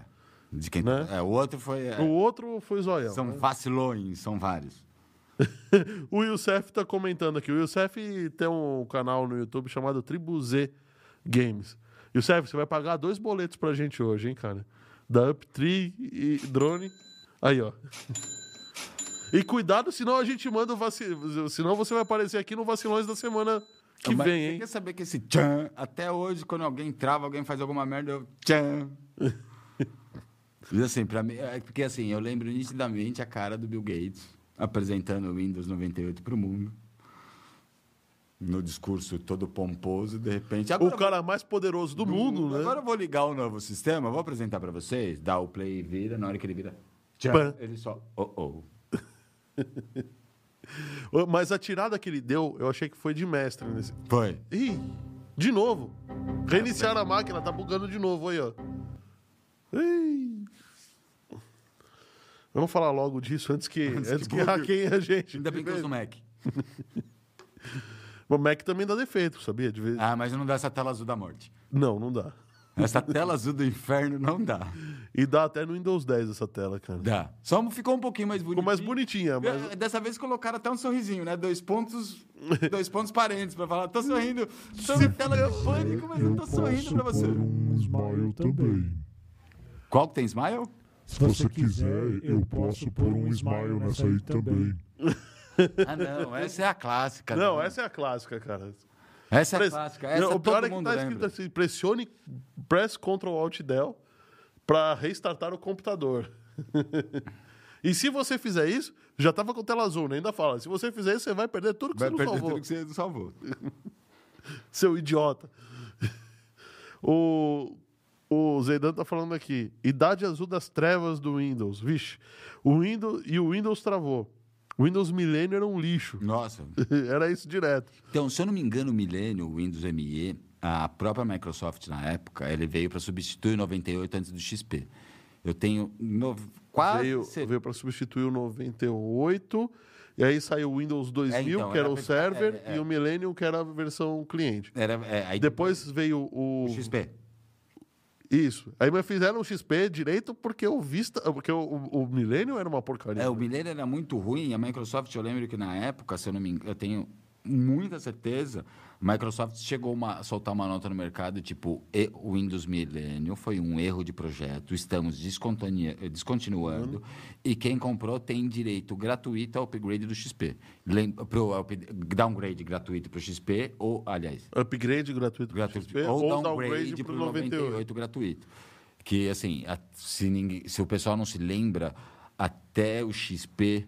De quem... Né? é o outro foi. é, O outro foi zoião. São né? vacilões, são vários. O Youssef tá comentando aqui. O Youssef tem um canal no YouTube chamado Tribu Z Games. Youssef, você vai pagar dois boletos pra gente hoje, hein, cara? Da Uptree e Drone. Aí, ó. E cuidado, senão a gente manda o vacil... Senão você vai aparecer aqui no Vacilões da semana que Mas vem, você hein? quer saber que esse tchan, até hoje, quando alguém trava, alguém faz alguma merda, eu tchan. E assim, pra mim, é porque assim, eu lembro nitidamente a cara do Bill Gates apresentando o Windows 98 para o mundo. No discurso todo pomposo, de repente. O Agora, cara mais poderoso do mundo, né? agora eu vou ligar o novo sistema, vou apresentar para vocês, dá o play e vira, na hora que ele vira. Tchan, Pã. ele só. Oh, oh. Mas a tirada que ele deu, eu achei que foi de mestre nesse. Foi. Ih, de novo. Reiniciar a máquina, tá bugando de novo aí, ó. Ih. Vamos falar logo disso antes que, Antes antes que que, hackeiem a gente. Ainda bem que eu uso Mac. O Mac também dá defeito, sabia? De vez... Ah, mas não dá essa tela azul da morte. Não, não dá. Essa tela azul do inferno não dá. E dá até no Windows 10 essa tela, cara. Dá. Só ficou um pouquinho mais Ficou bonitinho. mais bonitinha, mas. Dessa vez colocaram até um sorrisinho, né? Dois pontos, dois pontos parentes pra falar. Tô sorrindo. Tô na tela de pânico, mas eu tô sorrindo pra você. pôr um smile também. Qual que tem smile? Se você quiser, eu posso pôr um smile nessa aí também. Ah, não. Essa é a clássica. Não, né? essa é a clássica, cara. Essa é a Press- clássica. Essa Não, o pior todo é que tá escrito lembra. assim: pressione Press Ctrl Alt Del para restartar o computador. e se você fizer isso, já tava com tela azul, né? Ainda fala: se você fizer isso, você vai perder tudo que Vai você não perder salvou. tudo que você salvou. Seu idiota. o, o Zeidan tá falando aqui. Idade azul das trevas do Windows. Vixe. O Windows, e o Windows travou. Windows Millennium era um lixo. Nossa. era isso direto. Então, se eu não me engano, o Millennium, o Windows ME, a própria Microsoft na época, ele veio para substituir o 98 antes do XP. Eu tenho no- quase... veio veio para substituir o 98. E aí saiu o Windows 2000, É, então, que era, era o server, é, é. e o Millennium, que era a versão cliente. Era, é, aí Depois veio o. o XP. Isso. Aí mas fizeram o XP direito porque o Vista. Porque o, o, o Millennium era uma porcaria. É, o Millennium era muito ruim. A Microsoft, eu lembro que na época, se eu não me engano, eu tenho muita certeza, Microsoft chegou uma- a soltar uma nota no mercado, tipo, "E- o Windows Millennium foi um erro de projeto, estamos descontinua- descontinuando, e quem comprou tem direito gratuito ao upgrade do XP. Lem- Pro up- downgrade gratuito para o XP, ou, aliás, Upgrade gratuito pro gratuito, XP, ou, downgrade para o 98 gratuito. Que, assim, a- se, ninguém- se o pessoal não se lembra, até o XP,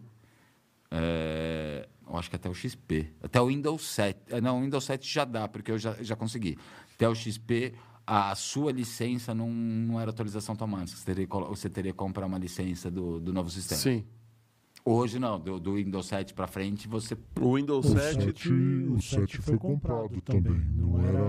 é, eu acho que até o XP, até o Windows 7, é, não, o Windows 7 já dá, porque eu já, já consegui. Até o XP, a sua licença não, não era atualização automática, você teria, você teria que comprar uma licença do, do novo sistema. Sim. Hoje não, do, do Windows 7 para frente, você O Windows O 7. 7, o 7 foi comprado também. Não era.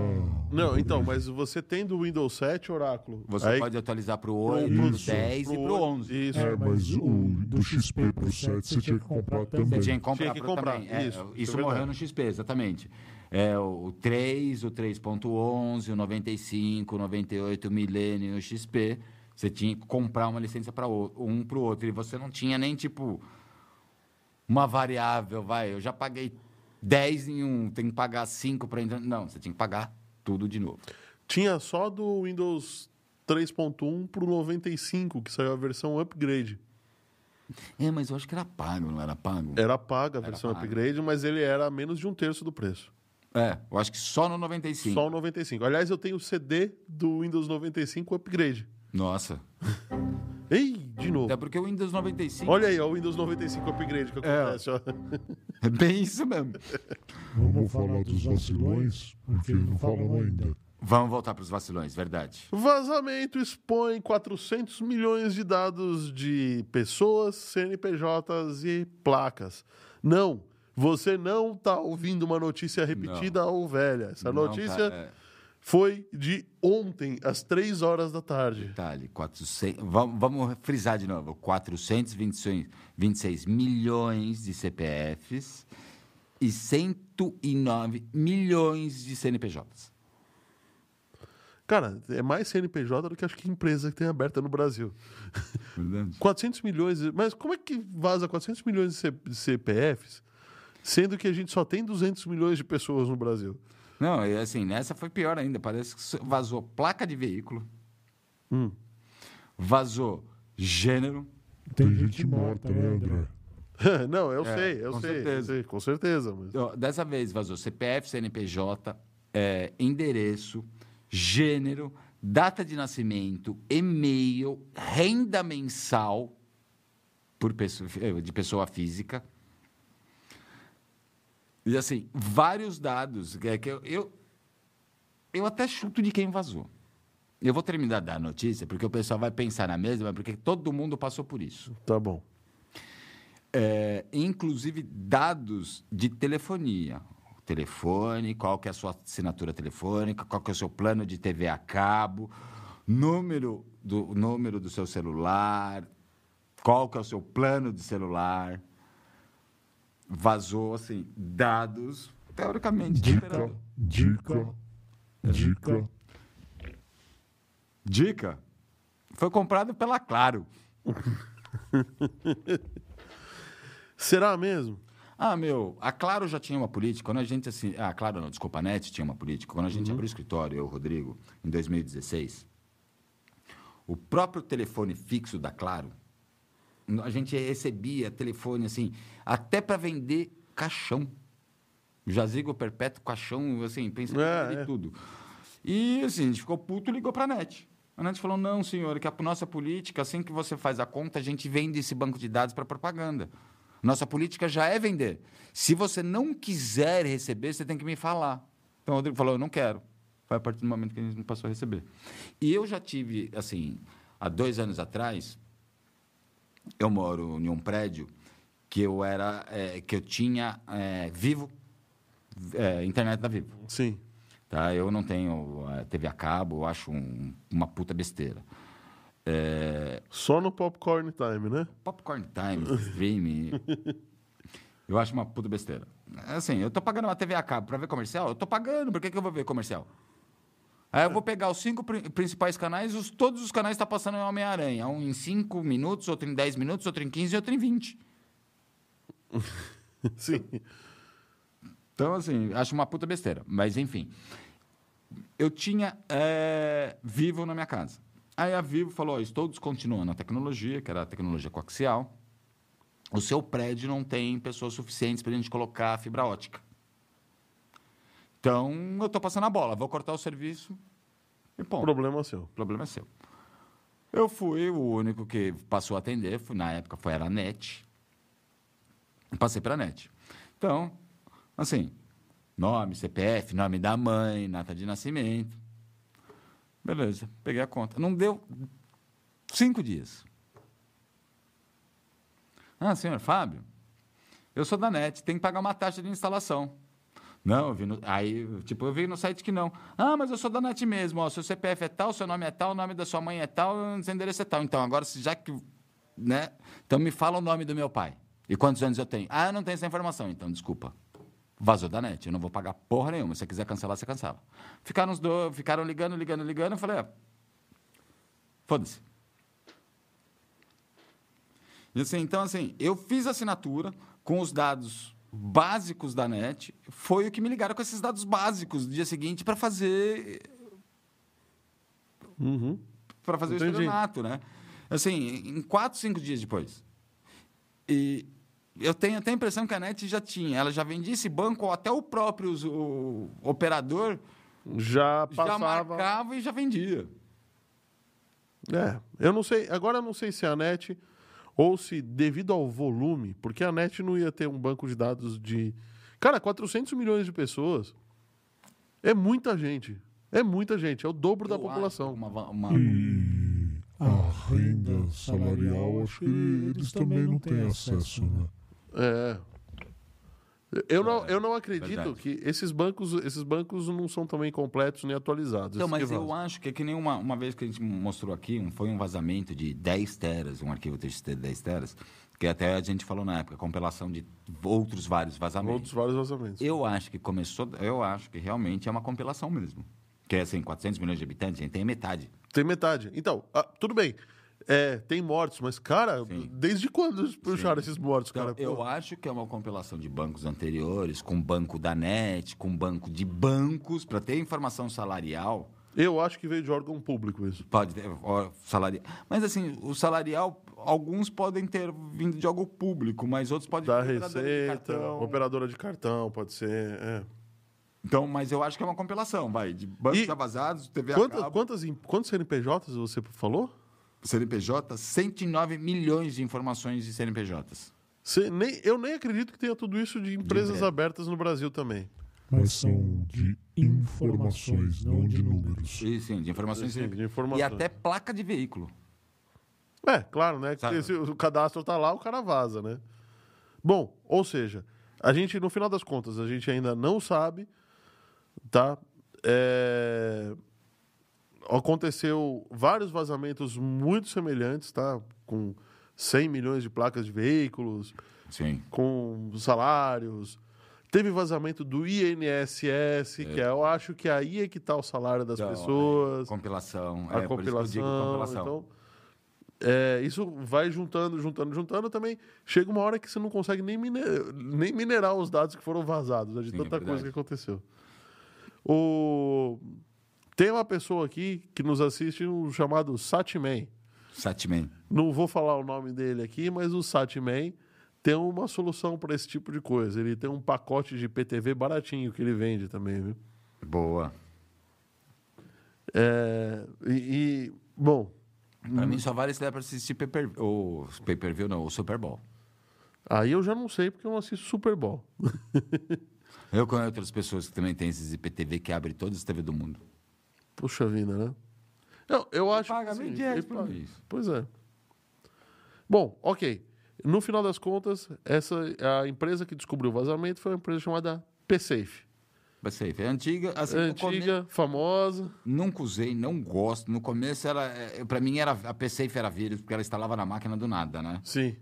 Não, então, mas você tem do Windows 7, Oráculo. Você Aí- pode atualizar para o pro- 8, pro- pro 10 e pro para o 8, 11. Isso. É, mas o do XP pro 7 você tinha que comprar Você também. tinha que comprar, Tinha que pro comprar, também. É, isso, isso isso é morreu no XP, exatamente. É, o 3, o 3.11, o 95, o 98, o Millennium, o XP. Você tinha que comprar uma licença para um para o outro. E você não tinha nem, tipo, uma variável, vai, eu já paguei 10 em um, tem que pagar 5 para entrar. Não, você tinha que pagar tudo de novo. Tinha só do Windows 3.1 pro 95, que saiu a versão upgrade. É, mas eu acho que era pago, não era pago? Era paga a versão paga. upgrade, mas ele era menos de um terço do preço. É, eu acho que só no 95. Só o 95. Aliás, eu tenho o CD do Windows 95 upgrade. Nossa. Ei, de novo. Até porque o Windows 95 Olha aí, ó, o Windows 95 upgrade que É. acontece, ó. é bem isso mesmo. Vamos falar dos vacilões, porque não falamos ainda. Vamos voltar para os vacilões, verdade. Vazamento expõe 400 milhões de dados de pessoas, CNPJs e placas. Não, Você não tá ouvindo uma notícia repetida ou velha. Essa Não, notícia cara, é. Foi de ontem, às três horas da tarde. Detalhe, 400, vamos, vamos frisar de novo, 426 26 milhões de CPFs e 109 milhões de CNPJs. Cara, é mais CNPJ do que acho que empresa que tem aberta no Brasil. Verdade? 400 milhões. Mas como é que vaza 400 milhões de CPFs, sendo que a gente só tem 200 milhões de pessoas no Brasil? Não, e assim, nessa foi pior ainda. Parece que vazou placa de veículo, Hum. vazou gênero, Tem gente morta, né, André? não, eu É, sei, eu com sei, certeza. eu sei, com certeza. Mas... Ó, Dessa vez vazou CPF, CNPJ, é, endereço, gênero, data de nascimento, e-mail, renda mensal por pessoa, de pessoa física. E assim, vários dados. Que, é que eu, eu, eu até chuto de quem vazou. Eu vou terminar da notícia, porque o pessoal vai pensar na mesma, porque todo mundo passou por isso. Tá bom. É, inclusive dados de telefonia. O telefone, qual que é a sua assinatura telefônica, qual que é o seu plano de TV a cabo, número do, número do seu celular, qual que é o seu plano de celular. Vazou, assim, dados, teoricamente, Dica, dica, dica. Dica, foi comprado pela Claro. Será mesmo? Ah, meu, a Claro já tinha uma política. Quando a gente assim. Ah, Claro não, desculpa, a NET tinha uma política. Quando a gente abriu o escritório, eu, Rodrigo, em 2016, o próprio telefone fixo da Claro, a gente recebia telefone assim, até para vender caixão. Jazigo perpétuo, caixão, assim, pensa É, em é. tudo. E assim, a gente ficou puto e ligou para a NET. A NET falou: não, senhor, que a nossa política, assim que você faz a conta, a gente vende esse banco de dados para propaganda. Nossa política já é vender. Se você não quiser receber, você tem que me falar. Então o Rodrigo falou: eu não quero. Foi a partir do momento que a gente não passou a receber. E eu já tive, assim, há dois anos atrás, eu moro em um prédio que eu era, é, que eu tinha é, vivo, é, internet da Vivo. Sim. Tá? Eu não tenho eh, TV a cabo, eu acho um- uma puta besteira. É, Só no Popcorn Time, né? popcorn time, streaming. eu acho uma puta besteira. Assim, eu tô pagando uma TV a cabo pra ver comercial? Eu tô pagando, por que, que eu vou ver comercial? Aí eu vou pegar os cinco pri- principais canais, os, todos os canais estão passando em Homem-Aranha. Um em cinco minutos, outro em 10 minutos, outro em 15 e outro em 20. Sim. Então, assim, acho uma puta besteira. Mas, enfim. Eu tinha eh, Vivo na minha casa. Aí a Vivo falou: estou descontinuando a tecnologia, que era a tecnologia coaxial. O seu prédio não tem pessoas suficientes para a gente colocar fibra ótica. Então, eu estou passando a bola. Vou cortar o serviço e ponto. Problema seu. Problema seu. Eu fui o único que passou a atender, fui- na época foi era a NET. Passei para a NET. Então, assim, nome, CPF, nome da mãe, data de nascimento. Beleza, peguei a conta. Não deu cinco dias. Ah, senhor Fábio, eu sou da NET, tem que pagar uma taxa de instalação. Não, eu vi no, aí, tipo, eu vi no site que não. Ah, mas eu sou da NET mesmo, ó, seu CPF é tal, seu nome é tal, o nome da sua mãe é tal, seu endereço é tal. Então, agora, já que, né, então me fala o nome do meu pai. E quantos anos eu tenho? Ah, eu não tenho essa informação, então, desculpa. Vazou da NET, eu não vou pagar porra nenhuma. Se você quiser cancelar, você cancela. Ficaram os dois, ficaram ligando, ligando, ligando, eu falei, ah, foda-se. E assim, então, assim, eu fiz assinatura com os dados básicos da NET. Foi o que me ligaram com esses dados básicos no dia seguinte para fazer Uhum. para fazer Entendi. o estelionato, né? Assim, em quatro, cinco dias depois. E eu tenho até a impressão que a NET já tinha, ela já vendia esse banco, ou até o próprio o operador Já já passava. marcava e já vendia. É, eu não sei. Agora eu não sei se a NET ou se devido ao volume, porque a NET não ia ter um banco de dados de. Cara, 400 milhões de pessoas. É muita gente. É muita gente. É o dobro da Eu acho população. Uma, uma- E a renda salarial, acho que eles também não têm acesso, né? É. Eu não, eu não acredito verdade. que esses bancos, esses bancos não são também completos nem atualizados. Então, mas eu acho que é que nem uma, uma vez que a gente mostrou aqui, um- foi um vazamento de 10 teras, um arquivo TXT de 10 teras, que até a gente falou na época, compilação de outros vários vazamentos. Outros vários vazamentos. Eu acho que começou, eu acho que realmente é uma compilação mesmo. Que é assim, 400 milhões de habitantes, a gente tem metade. Tem metade. Então, ah, tudo bem. É, tem mortos, mas, cara, Sim. desde quando puxaram esses mortos, Então, cara? eu Pô, acho que é uma compilação de bancos anteriores, com banco da NET, com banco de bancos, para ter informação salarial. eu acho que veio de órgão público isso. Pode salarial. Mas assim, o salarial, alguns podem ter vindo de algo público, mas outros podem Da ter de Receita, cartão. operadora de cartão, pode ser. é. Então, mas eu acho que é uma compilação, vai, de bancos E já vazados, TV a cabo, quantas, quantos CNPJs você falou? CNPJ, 109 milhões de informações de CNPJs. Nem, eu nem acredito que tenha tudo isso de empresas empresa. abertas no Brasil também. Mas são de informações, não de números. E, sim, de informações. Sim, de informações. E até placa de veículo. É, claro, né? Se o cadastro tá lá, o cara vaza, né? Bom, ou seja, a gente, no final das contas, a gente ainda não sabe, tá? É, Aconteceu vários vazamentos muito semelhantes, tá? Com 100 milhões de placas de veículos, Sim. com salários. Teve vazamento do INSS, que é, eu acho que aí é que tá o salário das Então, pessoas Compilação. a é, que compilação. compilação. Então, é, isso vai juntando, juntando, juntando também. Chega uma hora que você não consegue nem, mine- nem minerar os dados que foram vazados, né, de Sim, tanta é coisa verdade. que aconteceu. O... Tem uma pessoa aqui que nos assiste, um chamado Satman. Satman. Não vou falar o nome dele aqui, mas o Satman tem uma solução para esse tipo de coisa. Ele tem um pacote de PTV baratinho que ele vende também, viu? Boa. É, e, e, bom, Pra mim só vale se der pra assistir o pay-per-view, não, o Super Bowl. Aí eu já não sei porque eu não assisto Super Bowl. Eu conheço outras pessoas que também têm esses IPTV que abrem todas as TV do mundo. Puxa vida, né? Eu, eu acho paga que mil reais ele por paga. mês. Pois é. Bom, ok. No final das contas, essa a empresa que descobriu o vazamento foi uma empresa chamada PSafe. Ser. É antiga, assim, É no come- antiga, famosa. Nunca usei, não gosto. No começo era, é, pra mim era a PSafe era vírus porque ela instalava na máquina do nada, né? Sim.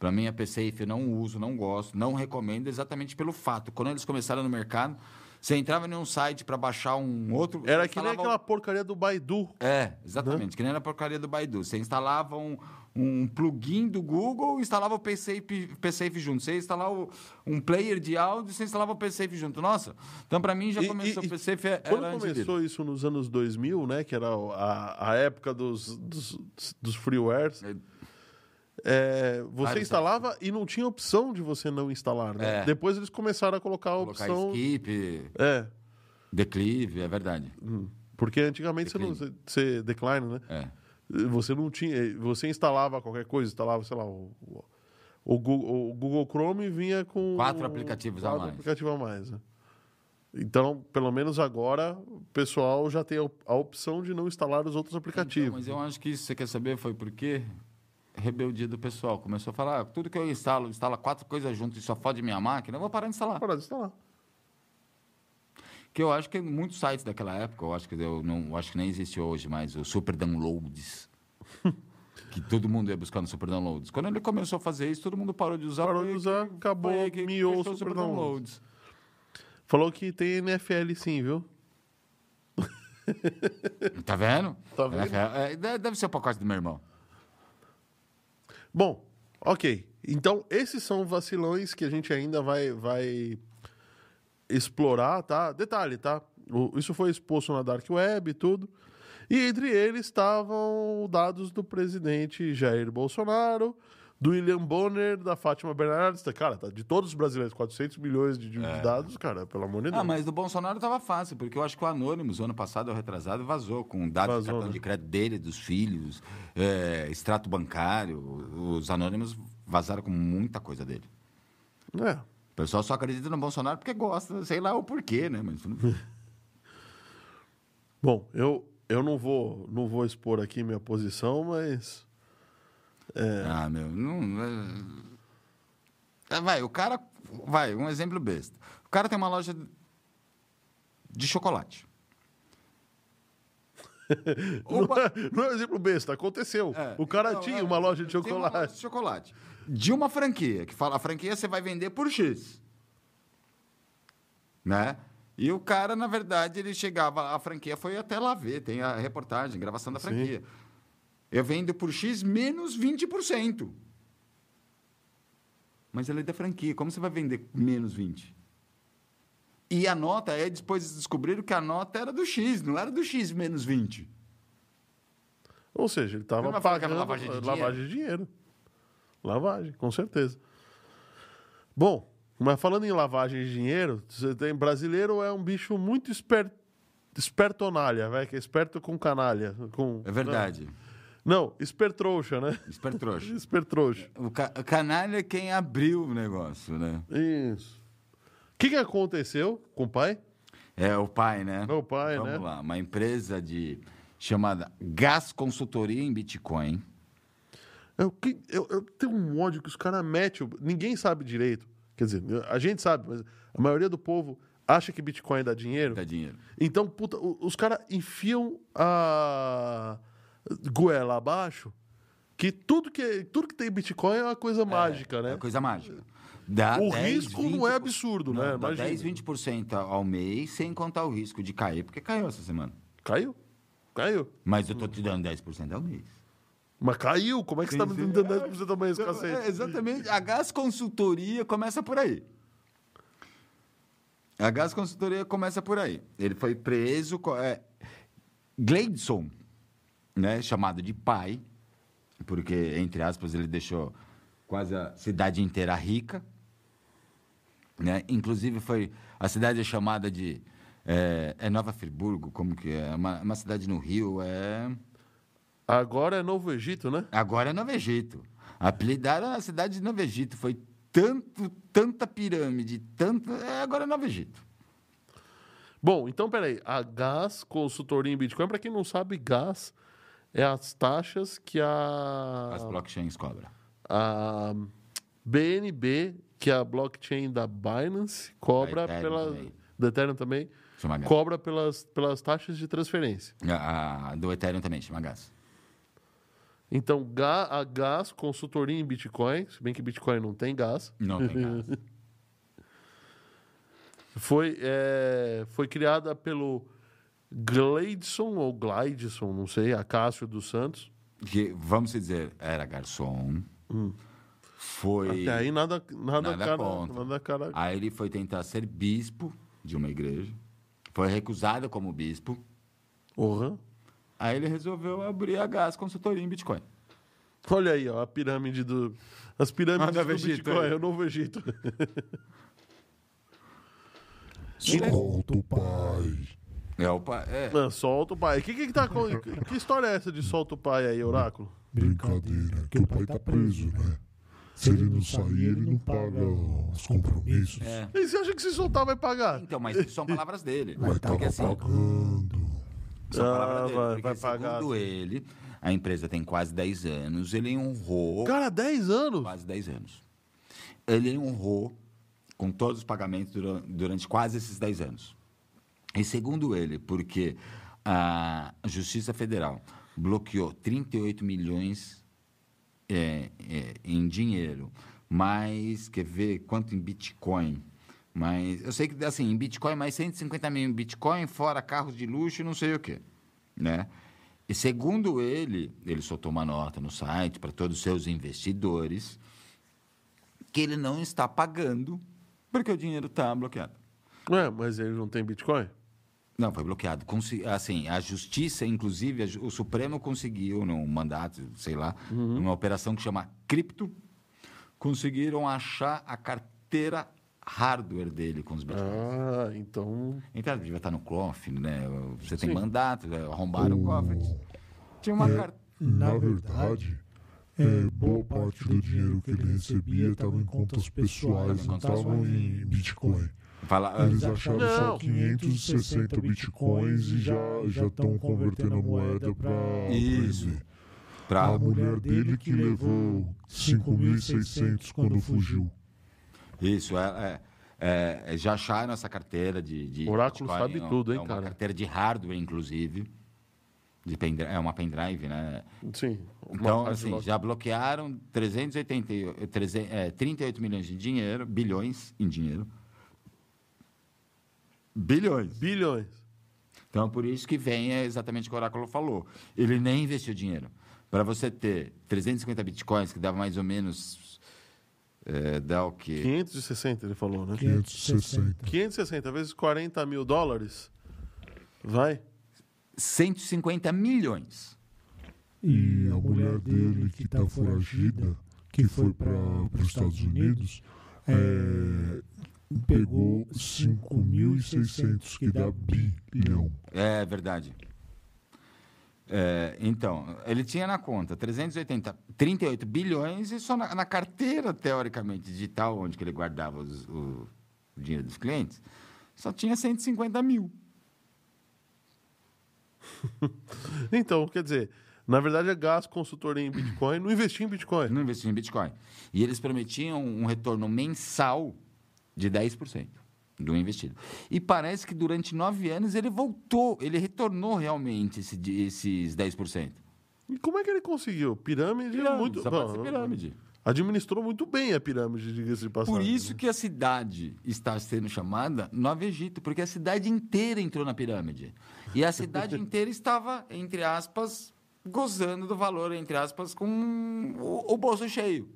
Pra mim a PSafe eu não uso, não gosto, não recomendo exatamente pelo fato. Quando eles começaram no mercado, você entrava em um site pra baixar um outro, Era que nem instalava aquela porcaria do Baidu. É, exatamente. Que nem na porcaria do Baidu. Você instalava um, um plugin do Google e instalava o PSafe, PSafe junto. Você instalava um player de áudio e você instalava o PSafe junto. Nossa, então pra mim já E- começou e- o PSafe era Quando começou isso nos anos 2000, né? Que era a, a época dos, dos, dos freewares. é, você Vários instalava e não tinha opção de você não instalar, né? É. Depois eles começaram a colocar a Colocar opção... skip, É, declive, é verdade. porque antigamente você, não, você, você decline, né? É. Você não tinha... Você instalava qualquer coisa, instalava, sei lá, o, o, Google, o Google Chrome vinha com... Quatro aplicativos a quatro mais. aplicativos a mais, né? Então, pelo menos agora, o pessoal já tem a op- a opção de não instalar os outros aplicativos. Então, mas eu acho que isso você quer saber foi porque rebeldia do pessoal. Começou a falar, ah, tudo que eu instalo, instala quatro coisas juntas e só fode minha máquina, eu vou parar de instalar. Parar de instalar. Que eu acho que muitos sites daquela época, eu acho que eu não, eu acho que nem existe hoje mais o Super Downloads. que todo mundo ia buscar no Super Downloads. Quando ele começou a fazer isso, todo mundo parou de usar. Parou de usar, que- acabou, que miou o começou Super Downloads. Downloads. Falou que tem NFL sim, viu? Tá vendo? Tá vendo? É, deve ser o pacote do meu irmão. Bom, ok. Então, esses são vacilões que a gente ainda vai, vai explorar, tá? Detalhe, tá? O- isso foi exposto na Dark Web e tudo. E entre eles estavam dados do presidente Jair Bolsonaro, do William Bonner, da Fátima Bernardes. tá- Cara, tá, de todos os brasileiros, 400 milhões de, de dados, cara, pelo amor de Deus. Ah, mas do Bolsonaro tava fácil, porque eu acho que o Anonymous, ano passado ou retrasado, vazou com dados Vazou, de cartão né? de crédito dele, dos filhos, é, extrato bancário. Os Anonymous vazaram com muita coisa dele. É. O pessoal só acredita no Bolsonaro porque gosta, sei lá o porquê, né? Mas Bom, eu, eu não, vou, não vou expor aqui minha posição, mas. Ah, meu, não. é- Ah, vai, o cara vai, um exemplo besta. O cara tem uma loja de chocolate. Não, é, não é um exemplo besta, aconteceu. É, o cara então, tinha é, uma loja de chocolate. loja de chocolate. De uma franquia, que fala, a franquia você vai vender por X. Né? E o cara, na verdade, ele chegava, a franquia foi até lá ver, tem a reportagem, gravação da Sim. Eu vendo por X menos 20%. Mas ela é da franquia, como você vai vender menos 20%? E a nota, aí depois descobriram que a nota era do X, não era do X menos 20%. Ou seja, ele estava que pagando lavagem de lavagem de dinheiro. Lavagem, com certeza. Bom, mas falando em lavagem de dinheiro, você tem brasileiro é um bicho muito esper, espertonalha, vai, que é esperto com canalha. Com, É verdade. Não, espertrouxa, né? Espero trouxa. Espertrouxa. O, ca canalha é quem abriu o negócio, né? Isso. O que, que aconteceu com o pai? É o pai, né? É o pai, Vamos né? lá, uma empresa de chamada Gas Consultoria em Bitcoin. Eu, eu, eu tenho um ódio que os caras metem. Ninguém sabe direito. Quer dizer, a gente sabe, mas a maioria do povo acha que Bitcoin dá dinheiro. Dá dinheiro. Então, puta, os caras enfiam a goela abaixo que tudo que, tudo que tem Bitcoin é uma coisa mágica, É né? uma coisa mágica. Dá O 10, risco não é 20%, absurdo, não, né? Dá Imagina. 10, 20% ao mês, sem contar o risco de cair, porque caiu essa semana. Caiu? Caiu. Mas eu tô te dando 10% ao mês. Mas caiu? Como é que você tá me Sim, sim. dando 10% a mais, É, cacete? exatamente. A Gas Consultoria começa por aí. A Gas Consultoria começa por aí. Ele foi preso. É, Gleidson, né, chamado de pai, porque, entre aspas, ele deixou quase a cidade inteira rica. Né? Inclusive, foi a cidade é chamada de. É, é Nova Friburgo, como que é? Uma, uma cidade no Rio. É. Agora é Novo Egito, né? Agora é Novo Egito. Apelidaram a cidade de Novo Egito. Foi tanto, tanta pirâmide, tanto. É, agora é Novo Egito. Bom, então peraí. A Gas Consultoria em Bitcoin, para quem não sabe, Gas é as taxas que a, As blockchains cobram. a BNB, que é a blockchain da Binance, cobra Da Ethereum pela. também. Da Ethereum também, Chama cobra pelas, pelas taxas de transferência. A, a do Ethereum também, chama gas. Então, Ga- a Gas Consultoria em Bitcoin, se bem que Bitcoin não tem gás, Não tem gas. foi, é, foi criada pelo Gleidson ou Glideson, não sei, Acácio dos Santos. que, vamos dizer, era garçom. Foi. Hum. Até aí nada, nada, Nada cara, nada cara. Aí ele foi tentar ser bispo de uma igreja. Foi recusado como bispo. Porra. Aí ele resolveu abrir a gas consultoria em Bitcoin. Olha aí, ó, a pirâmide do. As pirâmides Ah, do Egito, Bitcoin, é o Novo Egito. Solta o pai. É, o pa- é, Ah, solta o pai. Que, que, que, tá, com- que história é essa de solta o pai aí, Oráculo? Brincadeira, que o pai tá preso, né? Se ele não sair, ele não paga os compromissos. é. E você acha que se soltar vai pagar? Então, mas são palavras dele. Mas Porque tava assim, pagando. são Ah, palavras dele. vai- porque, vai pagar. Segundo ele, a empresa tem quase 10 anos, ele honrou Cara, 10 anos? quase 10 anos. Ele honrou com todos os pagamentos dura- durante quase esses 10 anos. E segundo ele, porque a Justiça Federal bloqueou 38 milhões é, é, em dinheiro, mas quer ver quanto em Bitcoin? Mas eu sei que assim, em Bitcoin mais 150 mil em Bitcoin, fora carros de luxo e não sei o quê, né? E segundo ele, ele soltou uma nota no site para todos os seus investidores que ele não está pagando porque o dinheiro está bloqueado. Ué, mas ele não tem Bitcoin? Não, foi bloqueado. Consi- Assim, a justiça, inclusive, a o Supremo conseguiu, num mandato, sei lá, numa operação que chama Cripto, conseguiram achar a carteira hardware dele com os bitcoins. Ah, então. Então, devia estar no cofre, né? Você tem Sim. mandato, né? arrombaram o cofre. Tinha uma carteira. Na verdade, é, boa parte do dinheiro que ele recebia estava em contas pessoais, não estava em Bitcoin. Fala, Eles acharam Não. só 560 bitcoins e já já estão convertendo a moeda para Isso. pra, A mulher dele que levou 5.600 quando fugiu. Isso, é, é, é, já acharam essa carteira de. de Oráculo Bitcoin, sabe é, tudo, hein, é uma cara? carteira de hardware, inclusive. De pendri- é uma pendrive, né? Sim. Então, assim, já bloquearam 380, e- 300, é, 38 milhões de dinheiro, bilhões em dinheiro. Bilhões. Bilhões. Então, por isso que vem é exatamente o que o Oráculo falou. Ele nem investiu dinheiro. Para você ter 350 bitcoins, que dá mais ou menos. É, dá o quê? 560, ele falou, né? 560. 560 vezes 40 mil dólares. Vai. 150 milhões. E a mulher dele, que tá foragida, que foi para os Estados Unidos, é, pegou 5.600, que dá bilhão. É verdade. É, então, ele tinha na conta 380, 38 bilhões e só na, na carteira, teoricamente, digital, onde que ele guardava os- o, o dinheiro dos clientes, só tinha 150 mil. Então, quer dizer, na verdade é gasto consultoria em Bitcoin, não investir em Bitcoin. Não investiu em Bitcoin. E eles prometiam um retorno mensal de 10% do investido. E parece que durante nove anos ele voltou, ele retornou realmente esse, esses 10%. E como é que ele conseguiu? Pirâmide, Pirâmide, muito. só pode ser pirâmide. Administrou muito bem a pirâmide, diga-se de passagem. Por isso né? que a cidade está sendo chamada Nova Egito, porque a cidade inteira entrou na pirâmide. E a cidade inteira estava, entre aspas, gozando do valor, entre aspas, com o, o bolso cheio.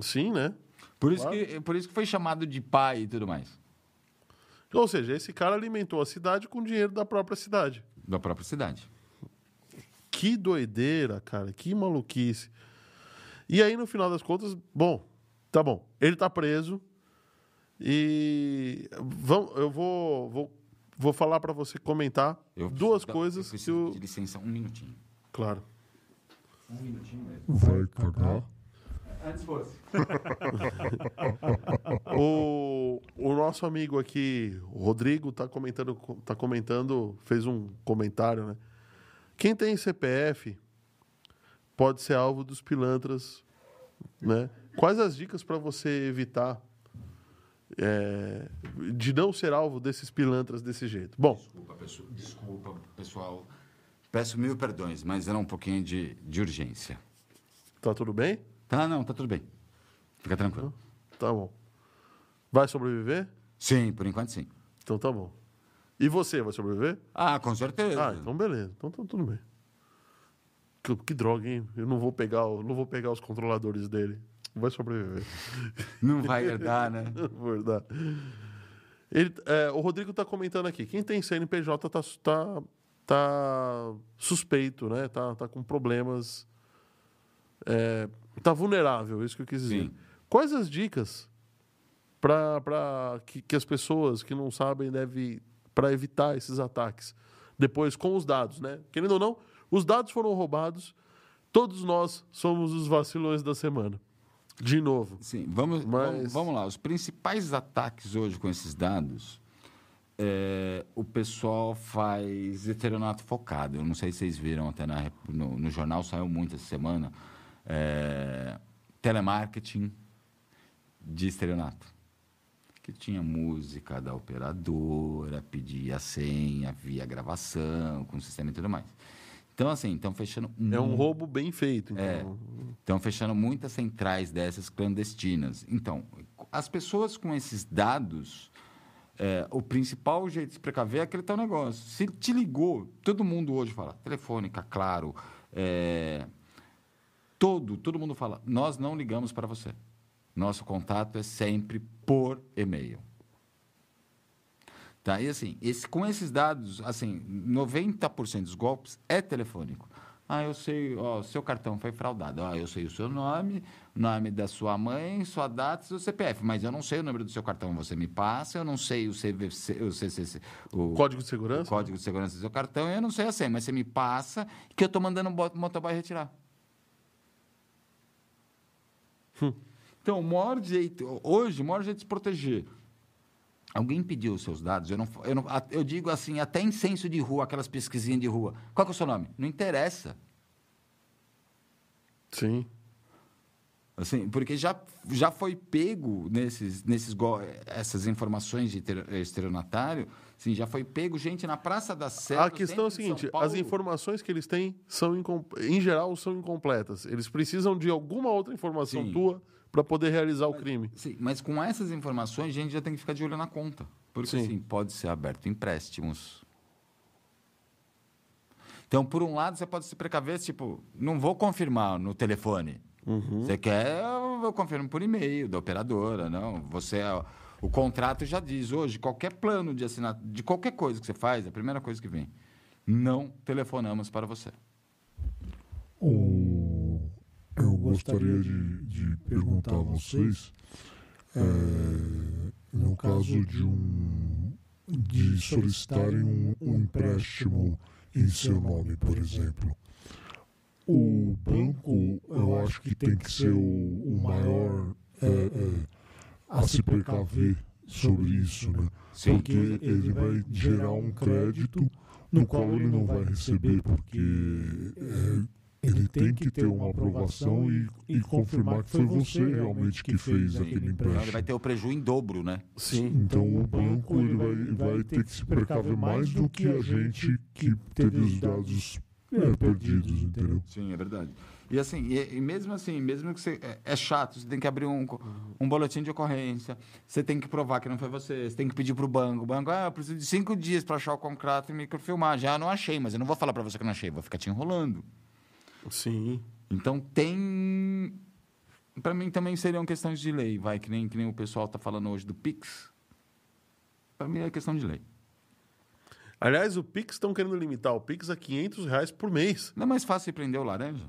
Sim, né? Por isso, Claro. que, por isso que foi chamado de pai e tudo mais. Ou seja, esse cara alimentou a cidade com dinheiro da própria cidade. Da própria cidade. Que doideira, cara. Que maluquice. E aí, no final das contas, bom, tá bom. Ele tá preso. E vamos, eu vou, vou, vou falar para você comentar Eu duas da- coisas eu que o. de licença um minutinho. Claro. Um minutinho mesmo. Vai cagar? Antes fosse. O, o nosso amigo aqui, o Rodrigo, tá comentando, tá comentando, fez um comentário, né? Quem tem CPF pode ser alvo dos pilantras, né? Quais as dicas para você evitar é, de não ser alvo desses pilantras desse jeito? Bom, Desculpa, pessoal. Desculpa, pessoal. Peço mil perdões, mas era um pouquinho de, de urgência. tá tudo bem? Tá, não, tá tudo bem. Fica tranquilo. Tá bom. Vai sobreviver? Sim, por enquanto sim. Então tá bom. E você vai sobreviver? Ah, com certeza. Ah, então beleza. Então tá tudo bem. Que, que droga, hein? Eu não vou pegar, o- não vou pegar os controladores dele. Vai sobreviver. Não vai herdar, né? Verdade. Ele, é, o Rodrigo tá comentando aqui. Quem tem CNPJ tá, su- tá, tá suspeito, né? Tá, tá com problemas. É, tá vulnerável, isso que eu quis dizer. Sim. Quais as dicas para que, que as pessoas que não sabem devem para evitar esses ataques depois com os dados, né? Querendo ou não, os dados foram roubados. Todos nós somos os vacilões da semana. De novo. Sim, vamos, Mas- vamos, vamos lá. Os principais ataques hoje com esses dados, é, o pessoal faz estelionato focado. Eu não sei se vocês viram até na no, no jornal, saiu muito essa semana. É, telemarketing de estelionato. Que tinha música da operadora, pedia senha, via gravação, com sistema e tudo mais. Então, assim, estão fechando É um roubo bem feito. Então. É. Estão fechando muitas centrais dessas clandestinas. Então, as pessoas com esses dados, é, o principal jeito de se precaver é aquele tal negócio. Se te ligou, todo mundo hoje fala, telefônica, claro, é, todo, todo mundo fala, nós não ligamos para você. Nosso contato é sempre por e-mail. Tá? E assim, esse, com esses dados, assim, 90% dos golpes é telefônico. Ah, eu sei, ó, seu cartão foi fraudado. Ah, eu sei o seu nome, nome da sua mãe, sua data e seu CPF, mas eu não sei o número do seu cartão, você me passa, eu não sei o CVC, o CCC, o Código de segurança? o código de segurança do seu cartão, eu não sei a senha, mas você me passa que eu estou mandando o motoboy retirar. Então, o maior jeito, hoje, o maior jeito de se proteger. Alguém pediu os seus dados, eu, não, eu, não, eu digo assim, até em censo de rua, aquelas pesquisinhas de rua. Qual é o seu nome? Não interessa. Sim. Assim, porque já, já foi pego nesses, nesses essas informações de ter- estelionatário, assim, já foi pego gente na Praça da Sé. A questão é a seguinte: as informações que eles têm são, em geral, são incompletas. Eles precisam de alguma outra informação Sim. tua para poder realizar o crime. Sim, mas com essas informações, a gente já tem que ficar de olho na conta. Porque, Sim. assim, pode ser aberto empréstimos. Então, por um lado, você pode se precaver, tipo, não vou confirmar no telefone. Uhum. Você quer, eu confirmo por e-mail da operadora, não. Você, o contrato já diz hoje, qualquer plano de assinatura, de qualquer coisa que você faz, a primeira coisa que vem, não telefonamos para você. O- eu gostaria de, de perguntar a vocês, é, no caso de um de solicitarem um, um empréstimo em seu nome, por exemplo, o banco, eu acho que tem que ser o, o maior é, é, a se precaver sobre isso, né? Sim. Porque ele vai gerar um crédito no qual ele não vai receber, porque é, ele tem que ter uma aprovação e, e confirmar que foi você realmente que fez aquele Então, ele vai empréstimo. ter o prejuízo em dobro, né? Sim. Então o banco ele vai, vai ter que se precaver mais do que a gente que teve os dados é, perdidos, entendeu? Sim, é verdade. E assim, e, e mesmo assim, mesmo que você. É, é chato, você tem que abrir um, um boletim de ocorrência, você tem que provar que não foi você, você tem que pedir para o banco. O banco, ah, eu preciso de cinco dias para achar o contrato e microfilmar. Já não achei, mas eu não vou falar para você que não achei, vou ficar te enrolando. Sim. Então tem. Para mim também seriam questões de lei, vai, que nem, que nem o pessoal está falando hoje do Pix. Para mim é questão de lei. Aliás, o Pix estão querendo limitar o Pix a 500 reais por mês. Não é mais fácil prender o laranja?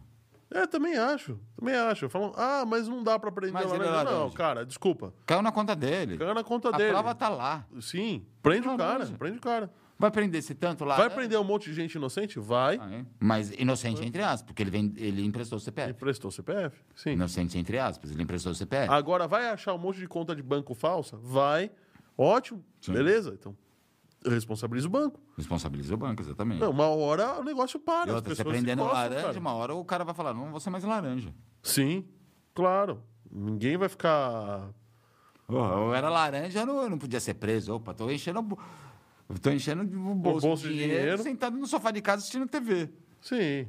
É, também acho. Também acho. Falam, ah, mas não dá para prender Mas laranja. Não, laranja. cara, desculpa. Caiu na conta dele. Caiu na conta a dele. prova tá lá. Sim, prende o cara, prende o cara. Vai prender esse tanto laranja? Vai prender um monte de gente inocente? Vai. Ah, é? Mas inocente entre aspas, porque ele, vem, ele emprestou o CPF. Emprestou o CPF? Sim. Inocente entre aspas, ele emprestou o CPF. Agora, vai achar um monte de conta de banco falsa? Vai. Ótimo. Sim. Beleza? Então, responsabiliza o banco. Responsabiliza o banco, exatamente. Não, uma hora o negócio para. e as outra, você pessoas se prendendo laranja, cara. uma hora o cara vai falar, não vou ser mais laranja. Sim, claro. Ninguém vai ficar... Porra, eu era laranja, eu não, eu não podia ser preso. Opa, tô enchendo, o tô enchendo o bolso, bolso de de dinheiro, dinheiro. sentado no sofá de casa assistindo TV. Sim.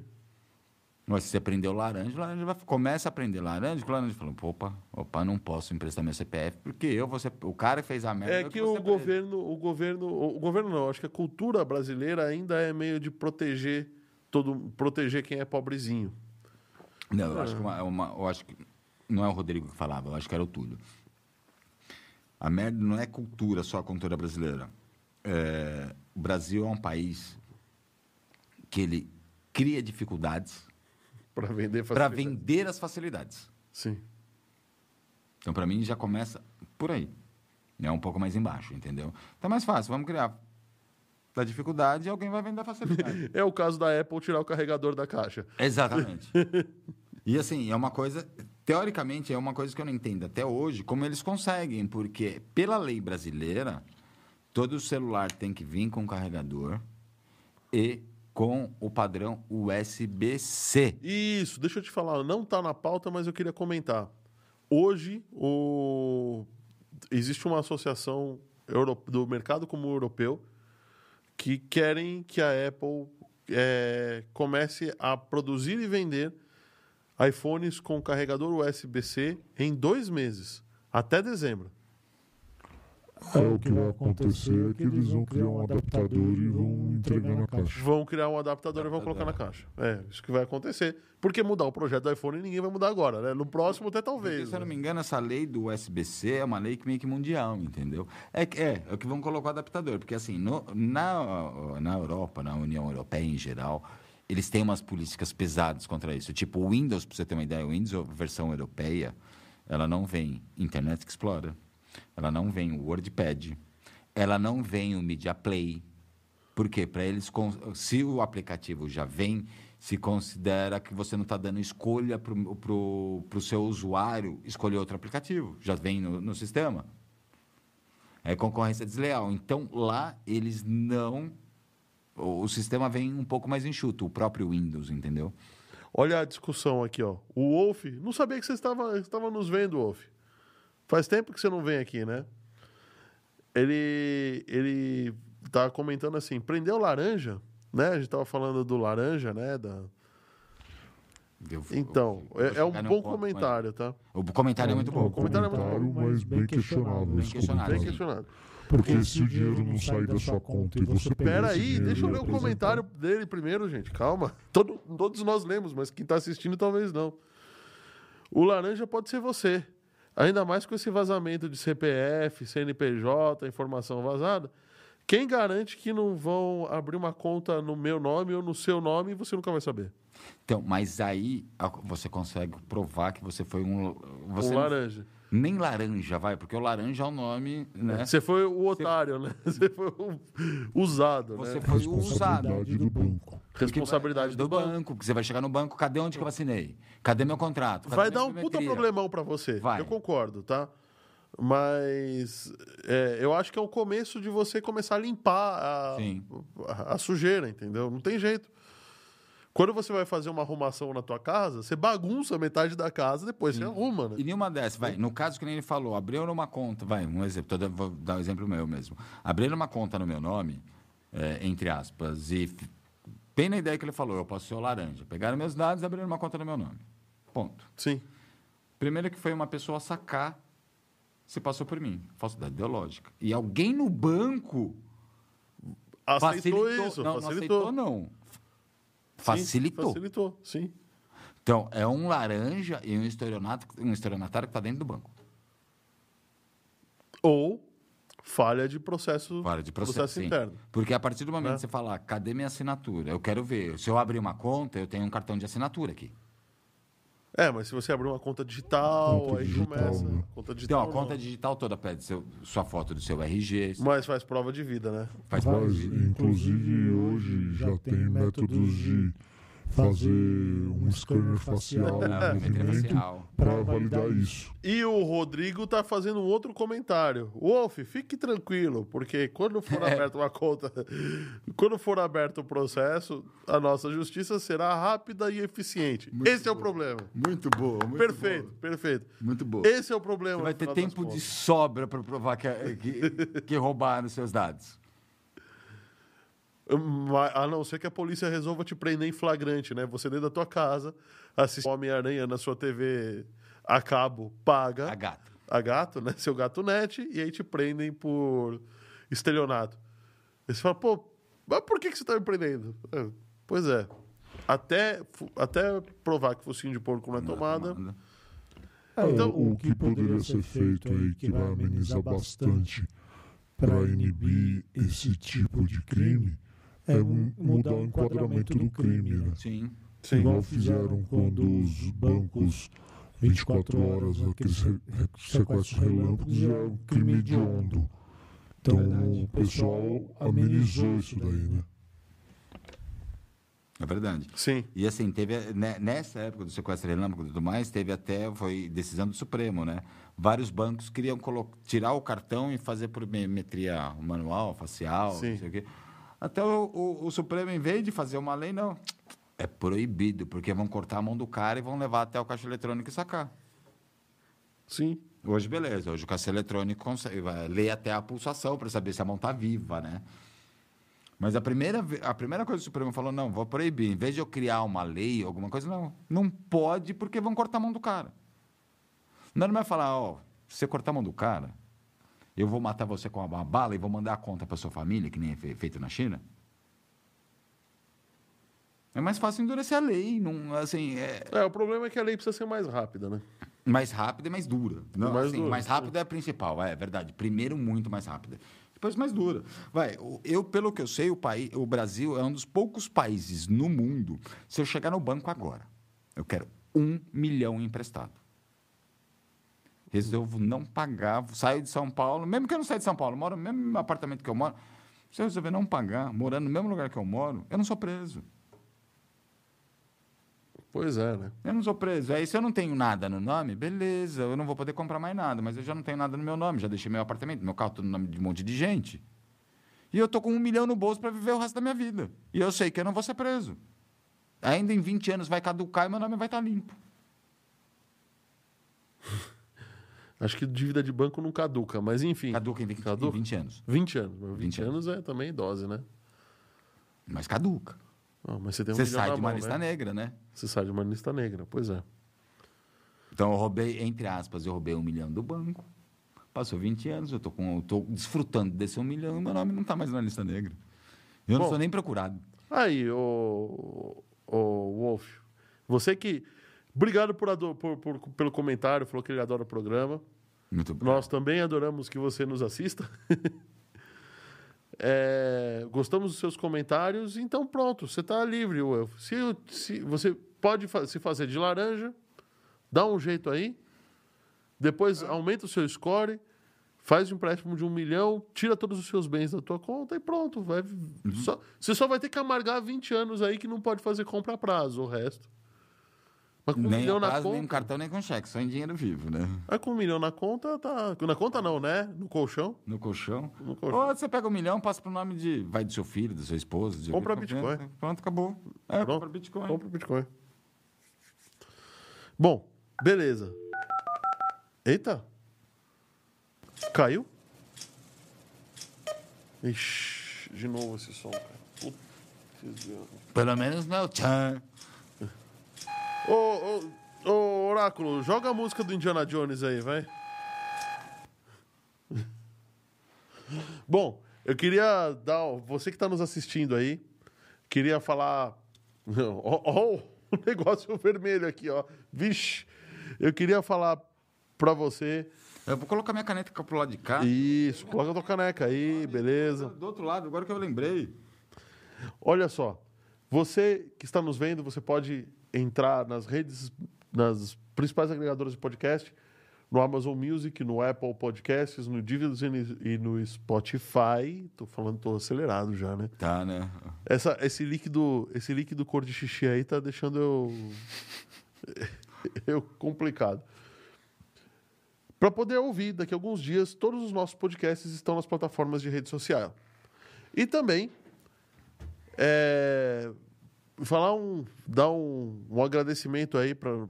Mas se você prendeu laranja, laranja vai, começa a prender laranja, o laranja fala, opa, opa, não posso emprestar meu CPF, porque eu vou ser, o cara que fez a merda. É que vou o preso. governo, o governo, o governo não, acho que a cultura brasileira ainda é meio de proteger todo, proteger quem é pobrezinho. Não, eu acho que, uma, uma- eu acho que não é o Rodrigo que falava, eu acho que era o Túlio. A merda não é cultura, só a cultura brasileira. É, o Brasil é um país que ele cria dificuldades Para vender para vender as facilidades. Sim. Então, para mim, já começa por aí. É um pouco mais embaixo, entendeu? Então é mais fácil, vamos criar da dificuldade e alguém vai vender a facilidade. É o caso da Apple tirar o carregador da caixa. Exatamente. E assim, é uma coisa, teoricamente, é uma coisa que eu não entendo até hoje, como eles conseguem, porque pela lei brasileira, todo celular tem que vir com carregador e com o padrão USB-C. Isso, deixa eu te falar, não está na pauta, mas eu queria comentar. Hoje, o... existe uma associação do mercado comum europeu que querem que a Apple é, comece a produzir e vender iPhones com carregador USB-C em dois meses, até dezembro. É, o que vai acontecer é que eles vão criar um adaptador e vão entregar na caixa. Vão criar um adaptador e vão colocar na caixa. É, isso que vai acontecer. Porque mudar o projeto do iPhone ninguém vai mudar agora, né? No próximo até Porque, talvez. se eu não né? me engano, essa lei do USB-C é uma lei que meio que mundial, entendeu? É, que- é, é o que vão colocar o adaptador. Porque, assim, no- na, na Europa, na União Europeia em geral, eles têm umas políticas pesadas contra isso. Tipo, o Windows, para você ter uma ideia, o Windows, a versão europeia, ela não vem Internet Explorer, ela não vem o WordPad, ela não vem o Media Play. Por quê? Para eles, se o aplicativo já vem, se considera que você não está dando escolha para o seu usuário escolher outro aplicativo. Já vem no, no sistema. É concorrência desleal. Então, lá, eles não... O, o sistema vem um pouco mais enxuto, o próprio Windows, entendeu? Olha a discussão aqui, ó. O Wolf, não sabia que você estava, estava nos vendo, Wolf. Faz tempo que você não vem aqui, né? Ele, ele tá comentando assim, prendeu laranja, né? A gente tava falando do laranja, né? Da... Eu- Então, eu- eu é, é um bom ponto, comentário, tá? O comentário é muito um bom. comentário é muito comentário, mas bem questionável. Bem esse questionável. Bem comentário. questionado. Porque se o dinheiro não sair da sua conta e você Pera aí, deixa eu ler o comentário dele primeiro, gente. Calma. Todo- todos nós lemos, mas quem tá assistindo talvez não. O laranja pode ser você. Ainda mais com esse vazamento de CPF, CNPJ, informação vazada. Quem garante que não vão abrir uma conta no meu nome ou no seu nome e você nunca vai saber? Então, mas aí você consegue provar que você foi um. Você um não- laranja. Nem laranja, vai, porque o laranja é o nome, né? Você foi o otário, né? Você foi o usado, Você né? foi o usado. Responsabilidade do banco. Responsabilidade do banco. porque você vai chegar no banco, cadê onde que eu assinei? Cadê meu contrato? Cadê Vai dar um puta problemão pra você. Vai. Eu concordo, tá? Mas é, eu acho que é o começo de você começar a limpar a, a, a sujeira, entendeu? Não tem jeito. Quando você vai fazer uma arrumação na tua casa, você bagunça metade da casa, depois você arruma, né? E nenhuma dessas, vai. No caso que nem ele falou, abriu uma conta, vai, um exemplo, dando- vou dar um exemplo meu mesmo. Abriram uma conta no meu nome, é, entre aspas, e bem na ideia que ele falou, eu posso ser o laranja. Pegaram meus dados e abriram uma conta no meu nome. Ponto. Sim. Primeiro que foi uma pessoa sacar se passou por mim. Falsidade ideológica. E alguém no banco Aceitou facilitou. isso, não, facilitou. não aceitou, não. Sim, Facilitou. facilitou, sim. Então, é um laranja e um estelionato, um estelionatário que está dentro do banco. Ou falha de processo, Fora de processo, sim. interno. Porque a partir do momento Né? que você falar, cadê minha assinatura? Eu quero ver. Se eu abrir uma conta, eu tenho um cartão de assinatura aqui. É, mas se você abrir uma conta digital, Conta aí digital, começa. né? Conta Então, digital. a conta não. digital toda pede seu- sua foto do seu RG. Mas faz prova de vida, né? Faz Faz, parte. inclusive hoje já tem métodos de fazer um scanner facial Ah, biometria movimento para validar isso. E o Rodrigo tá fazendo um outro comentário. Wolf, fique tranquilo, porque quando for É. aberta uma conta, quando for aberto o processo, a nossa justiça será rápida e eficiente. Muito Esse é o problema. Muito boa. Muito perfeito, boa. perfeito. Muito boa. Esse é o problema. Você vai ter tempo de sobra para provar que, que, que roubaram seus dados. A não ser que a polícia resolva te prender em flagrante, né? Você dentro da tua casa, assiste Homem-Aranha na sua TV a cabo, paga. A gata. a gato, né? Seu gato net, e aí te prendem por estelionato. Aí você fala, pô, mas por que, que você está me prendendo? É, pois é. Até, até provar que o focinho de porco não é tomada. É, Então- o que poderia ser feito aí, que vai amenizar bastante para inibir esse tipo de crime, é um- mudar o enquadramento do crime, né? Sim. Sim. Igual fizeram quando os bancos 24 horas, aqueles sequestros relâmpagos, é um crime hediondo. Então o pessoal amenizou isso daí, né? É verdade. Sim. E assim, teve né, nessa época do sequestro relâmpago e tudo mais, teve até, foi decisão do Supremo, né? Vários bancos queriam tirar o cartão e fazer por biometria manual, facial, Sim. não sei o quê. Até o, o- o Supremo, em vez de fazer uma lei, não. É proibido, porque vão cortar a mão do cara e vão levar até o caixa eletrônico e sacar. Sim. Hoje, beleza. Hoje o caixa eletrônico consegue vai, lê até a pulsação para saber se a mão está viva, né? Mas a primeira, a primeira coisa que o Supremo falou, não, vou proibir. Em vez de eu criar uma lei, alguma coisa, não. Não pode porque vão cortar a mão do cara. Não, vai falar, ó, se você cortar a mão do cara, eu vou matar você com uma bala e vou mandar a conta para sua família, que nem é fe- feito na China. É mais fácil endurecer a lei, não, assim, é É, o problema é que a lei precisa ser mais rápida, né? mais rápida e mais dura. Não, Mais assim, dura, mais rápida é a principal, é verdade. Primeiro, muito mais rápida. Depois, mais dura. Vai, eu, pelo que eu sei, o, país, o Brasil é um dos poucos países no mundo. Se eu chegar no banco agora, eu quero um milhão emprestado. Resolvo não pagar, saio de São Paulo, mesmo que eu não saia de São Paulo, moro no mesmo apartamento que eu moro. Se eu resolver não pagar, morando no mesmo lugar que eu moro, eu não sou preso. Pois é, né? Eu não sou preso. Aí, se eu não tenho nada no nome, beleza, eu não vou poder comprar mais nada, mas eu já não tenho nada no meu nome, já deixei meu apartamento, meu carro todo no nome de um monte de gente. E eu tô com um milhão no bolso para viver o resto da minha vida. E eu sei que eu não vou ser preso. Ainda em 20 anos vai caducar e meu nome vai estar limpo. Acho que dívida de banco não caduca, mas enfim. Caduca em 20, em Caduca? 20 anos. 20 anos. mas 20, 20 anos é também dose, né? Mas caduca. Não, mas você tem um Você sai de uma mão, lista né? negra, né? Você sai de uma lista negra, pois é. Então eu roubei, entre aspas, eu roubei um milhão do banco. Passou 20 anos, eu tô, com, eu tô desfrutando desse um milhão e meu nome não está mais na lista negra. Eu Bom. não sou nem procurado. Aí, o, o Wolf, você que. Obrigado por, por- por- pelo comentário, falou que ele adora o programa. Nós também adoramos que você nos assista. É, gostamos dos seus comentários, então pronto, você está livre, Wolf. Se, se você pode fa- se fazer de laranja, dá um jeito aí, depois aumenta o seu score, faz um empréstimo de um milhão, tira todos os seus bens da tua conta e pronto. Vai, só- você só vai ter que amargar 20 anos aí que não pode fazer compra a prazo, o resto. Mas com um nem milhão na prazo, nem um conta. cartão, nem com cheque, só em dinheiro vivo, né? Mas com um milhão na conta, tá. Na conta não, né? No colchão. No colchão. No colchão. Ou você pega um milhão, passa pro nome de. Vai do seu filho, da sua esposa. de Compra alguém, Bitcoin. Pronto, acabou. É, Pronto. compra Bitcoin. Compra Bitcoin. Bom, beleza. Eita. Caiu? Ixi, de novo esse som, cara. Pelo menos não é o tchan. Ô, ô, ô, Oráculo, joga a música do Indiana Jones aí, vai. Bom, eu queria dar. Você que está nos assistindo aí, queria falar. Ó, ó, o negócio vermelho aqui, ó. Vixe! Eu queria falar pra você. Eu vou colocar minha caneta pro lado de cá. Isso, coloca a tua caneca aí, beleza. Do outro lado, agora que eu lembrei. Olha só, você que está nos vendo, você pode entrar nas redes, nas principais agregadoras de podcast, no Amazon Music, no Apple Podcasts, no Dividos e no- Spotify. Tô falando, tô acelerado já, né? Tá, né? Essa, esse líquido, esse líquido cor de xixi aí tá deixando eu eu complicado. Para poder ouvir daqui a alguns dias, todos os nossos podcasts estão nas plataformas de rede social. E também é, falar um, dar um, um agradecimento aí para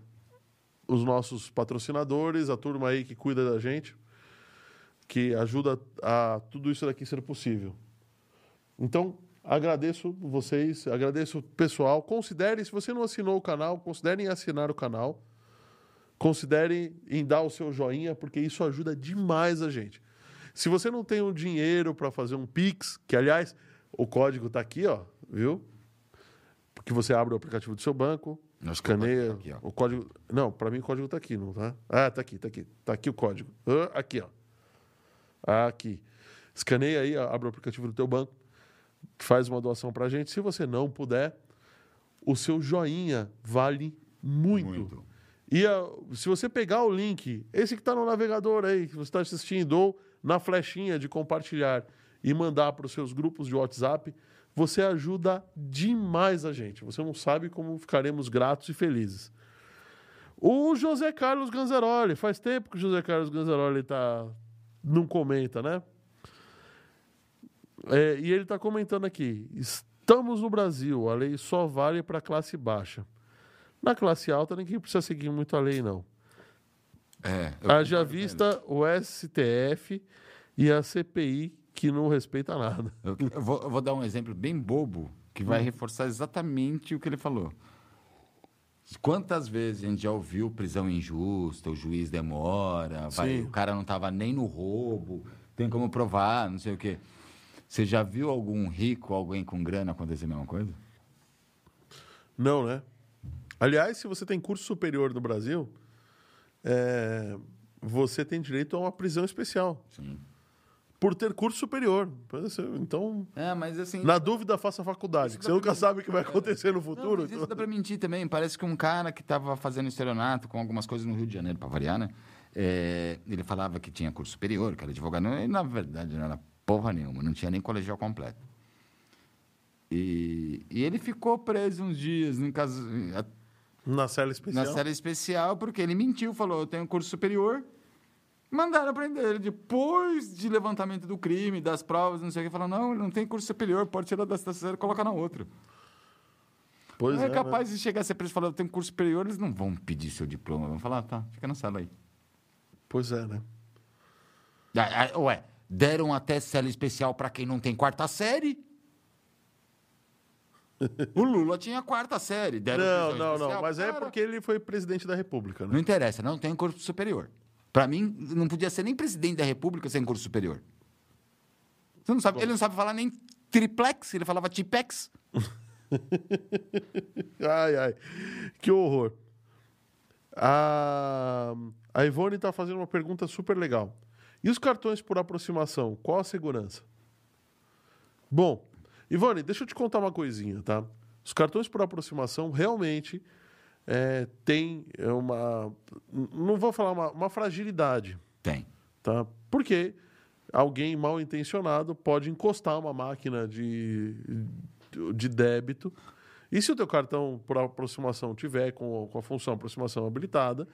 os nossos patrocinadores, a turma aí que cuida da gente, que ajuda a tudo isso daqui ser possível. Então, agradeço vocês, agradeço o pessoal. Considere, se você não assinou o canal, considere em assinar o canal. Considere em dar o seu joinha, porque isso ajuda demais a gente. Se você não tem o dinheiro para fazer um Pix, que aliás, o código está aqui, ó, viu? Porque você abre o aplicativo do seu banco, que escaneia tá aqui, o código. Não, para mim o código está aqui, não tá? Ah, tá aqui, tá aqui. Tá aqui o código. Ah, aqui, ó. Aqui. Escaneia aí, abre o aplicativo do teu banco, faz uma doação para a gente. Se você não puder, o seu joinha vale muito. Muito. E a- se você pegar o link, esse que está no navegador aí, que você está assistindo, ou na flechinha de compartilhar e mandar para os seus grupos de WhatsApp, você ajuda demais a gente. Você não sabe como ficaremos gratos e felizes. O José Carlos Ganzaroli, faz tempo que o José Carlos Ganzaroli tá, não comenta, né? É, e ele está comentando aqui: estamos no Brasil, a lei só vale para a classe baixa. Na classe alta, ninguém precisa seguir muito a lei, não. É. Haja vista o STF e a CPI que não respeita nada. Eu, eu vou, eu vou dar um exemplo bem bobo que vai Hum. reforçar exatamente o que ele falou. Quantas vezes a gente já ouviu prisão injusta, o juiz demora, vai- o cara não estava nem no roubo, tem como provar, não sei o quê. Você já viu algum rico, alguém com grana acontecer a mesma coisa? Não, né? Aliás, se você tem curso superior no Brasil, é, você tem direito a uma prisão especial. Sim. Por ter curso superior. Então, É, mas assim. na dúvida, faça faculdade. que você nunca sabe o que vai acontecer no Não, futuro. mas isso então- dá pra mentir também. Parece que um cara que estava fazendo estelionato com algumas coisas no Rio de Janeiro, para variar, né? É, ele falava que tinha curso superior, que era advogado. E, na verdade, não era porra nenhuma. Não tinha nem colegial completo. E, e ele ficou preso uns dias em casa, Na cela especial. na série especial porque ele mentiu. Falou, eu tenho curso superior. Mandaram prender ele depois de levantamento do crime, das provas, não sei o que. Falaram, não, ele não tem curso superior, pode tirar dessa série e colocar na outra. Pois é, é, capaz de chegar a ser preso e falar, eu tenho curso superior, eles não vão pedir seu diploma. Vão falar, tá, fica na sala aí. Pois é, né? Ah, ah, Ué, deram até cela especial para quem não tem quarta série? o Lula tinha quarta série. Deram Não, não, não. Mas é cara. porque ele foi presidente da República, né? Não interessa, não tem curso superior. Para mim, não podia ser nem presidente da República sem curso superior. Não sabe, ele não sabe falar nem triplex, ele falava tipex. Ai, ai. Que horror. A, a Ivone está fazendo uma pergunta super legal. E os cartões por aproximação? Qual a segurança? Bom, Ivone, deixa eu te contar uma coisinha, tá? Os cartões por aproximação realmente é, têm uma. Não vou falar uma, uma fragilidade, Tem. tá? Porque alguém mal intencionado pode encostar uma máquina de, de débito. E se o teu cartão por aproximação tiver com, com a função aproximação habilitada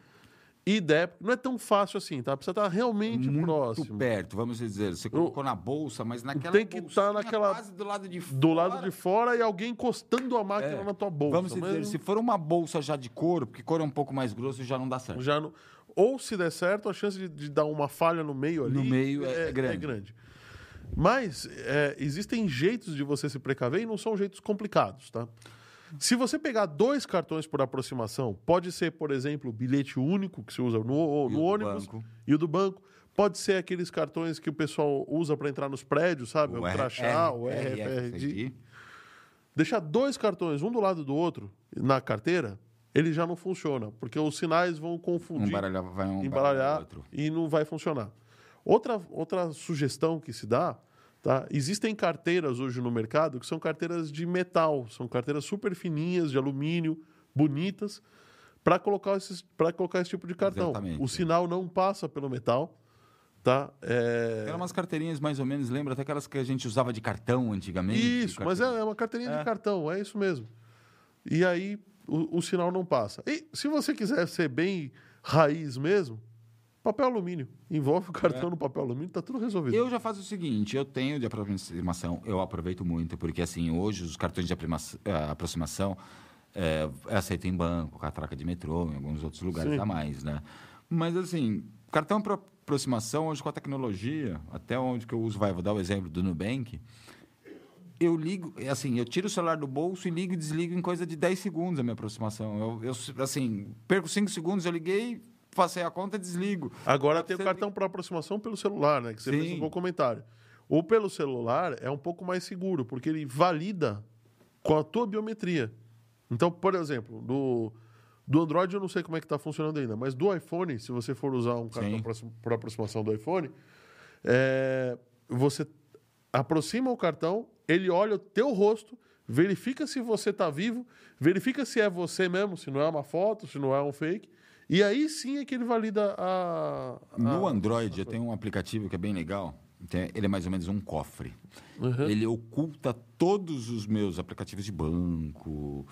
e der, não é tão fácil assim, tá? Precisa estar realmente Muito próximo. perto, vamos dizer. Você colocou na bolsa, mas naquela Tem que bolsinha tá naquela- quase do lado de fora. Do lado de fora e alguém encostando a máquina É. na tua bolsa. Vamos mas dizer, se for uma bolsa já de couro, porque couro é um pouco mais grosso, já não dá certo. já não- ou se der certo, a chance de, de dar uma falha no meio ali No meio é- é grande. Mas é, existem jeitos de você se precaver e não são jeitos complicados, tá? Se você pegar dois cartões por aproximação, pode ser, por exemplo, o bilhete único que se usa no, o no ônibus e o do banco. Pode ser aqueles cartões que o pessoal usa para entrar nos prédios, sabe? O, R- crachá, o R- RFID. RFID. Deixar dois cartões, um do lado do outro, na carteira, ele já não funciona, porque os sinais vão confundir, Um baralhar, vai um embaralhar e não vai funcionar. Outra, outra sugestão que se dá, tá? Existem carteiras hoje no mercado que são carteiras de metal, são carteiras super fininhas, de alumínio, bonitas, para colocar, esses, colocar esse tipo de cartão. Exatamente. O sinal não passa pelo metal, tá? É... Eram umas carteirinhas mais ou menos, lembra até aquelas que a gente usava de cartão antigamente? Isso, mas é, é uma carteirinha É. de cartão, é isso mesmo. E aí o, o sinal não passa. E se você quiser ser bem raiz mesmo, papel alumínio. Envolve o cartão É. no papel alumínio, tá tudo resolvido. Eu já faço o seguinte, eu tenho de aproximação, eu aproveito muito, porque assim, hoje os cartões de eh, aproximação é, é aceito em banco, catraca de metrô, em alguns outros lugares Sim. a mais, né? Mas assim, cartão para aproximação, hoje com a tecnologia, até onde que eu uso, vai, vou dar o exemplo do Nubank, eu ligo, é assim, eu tiro o celular do bolso e ligo e desligo em coisa de 10 segundos a minha aproximação. Eu, eu assim, perco 5 segundos, eu liguei, passei a conta e desligo. Agora tem o cartão por aproximação pelo celular, né? Que você Sim. fez um bom comentário. Ou pelo celular é um pouco mais seguro, porque ele valida com a tua biometria. Então, por exemplo, do, do Android eu não sei como é que está funcionando ainda, mas do iPhone, se você for usar um cartão por aproximação do iPhone, é, você aproxima o cartão, ele olha o teu rosto, verifica se você está vivo, verifica se é você mesmo, se não é uma foto, se não é um fake, e aí sim é que ele valida a... a- No Android, eu tenho um aplicativo que é bem legal. Tem- Ele é mais ou menos um cofre. Ele oculta todos os meus aplicativos de banco.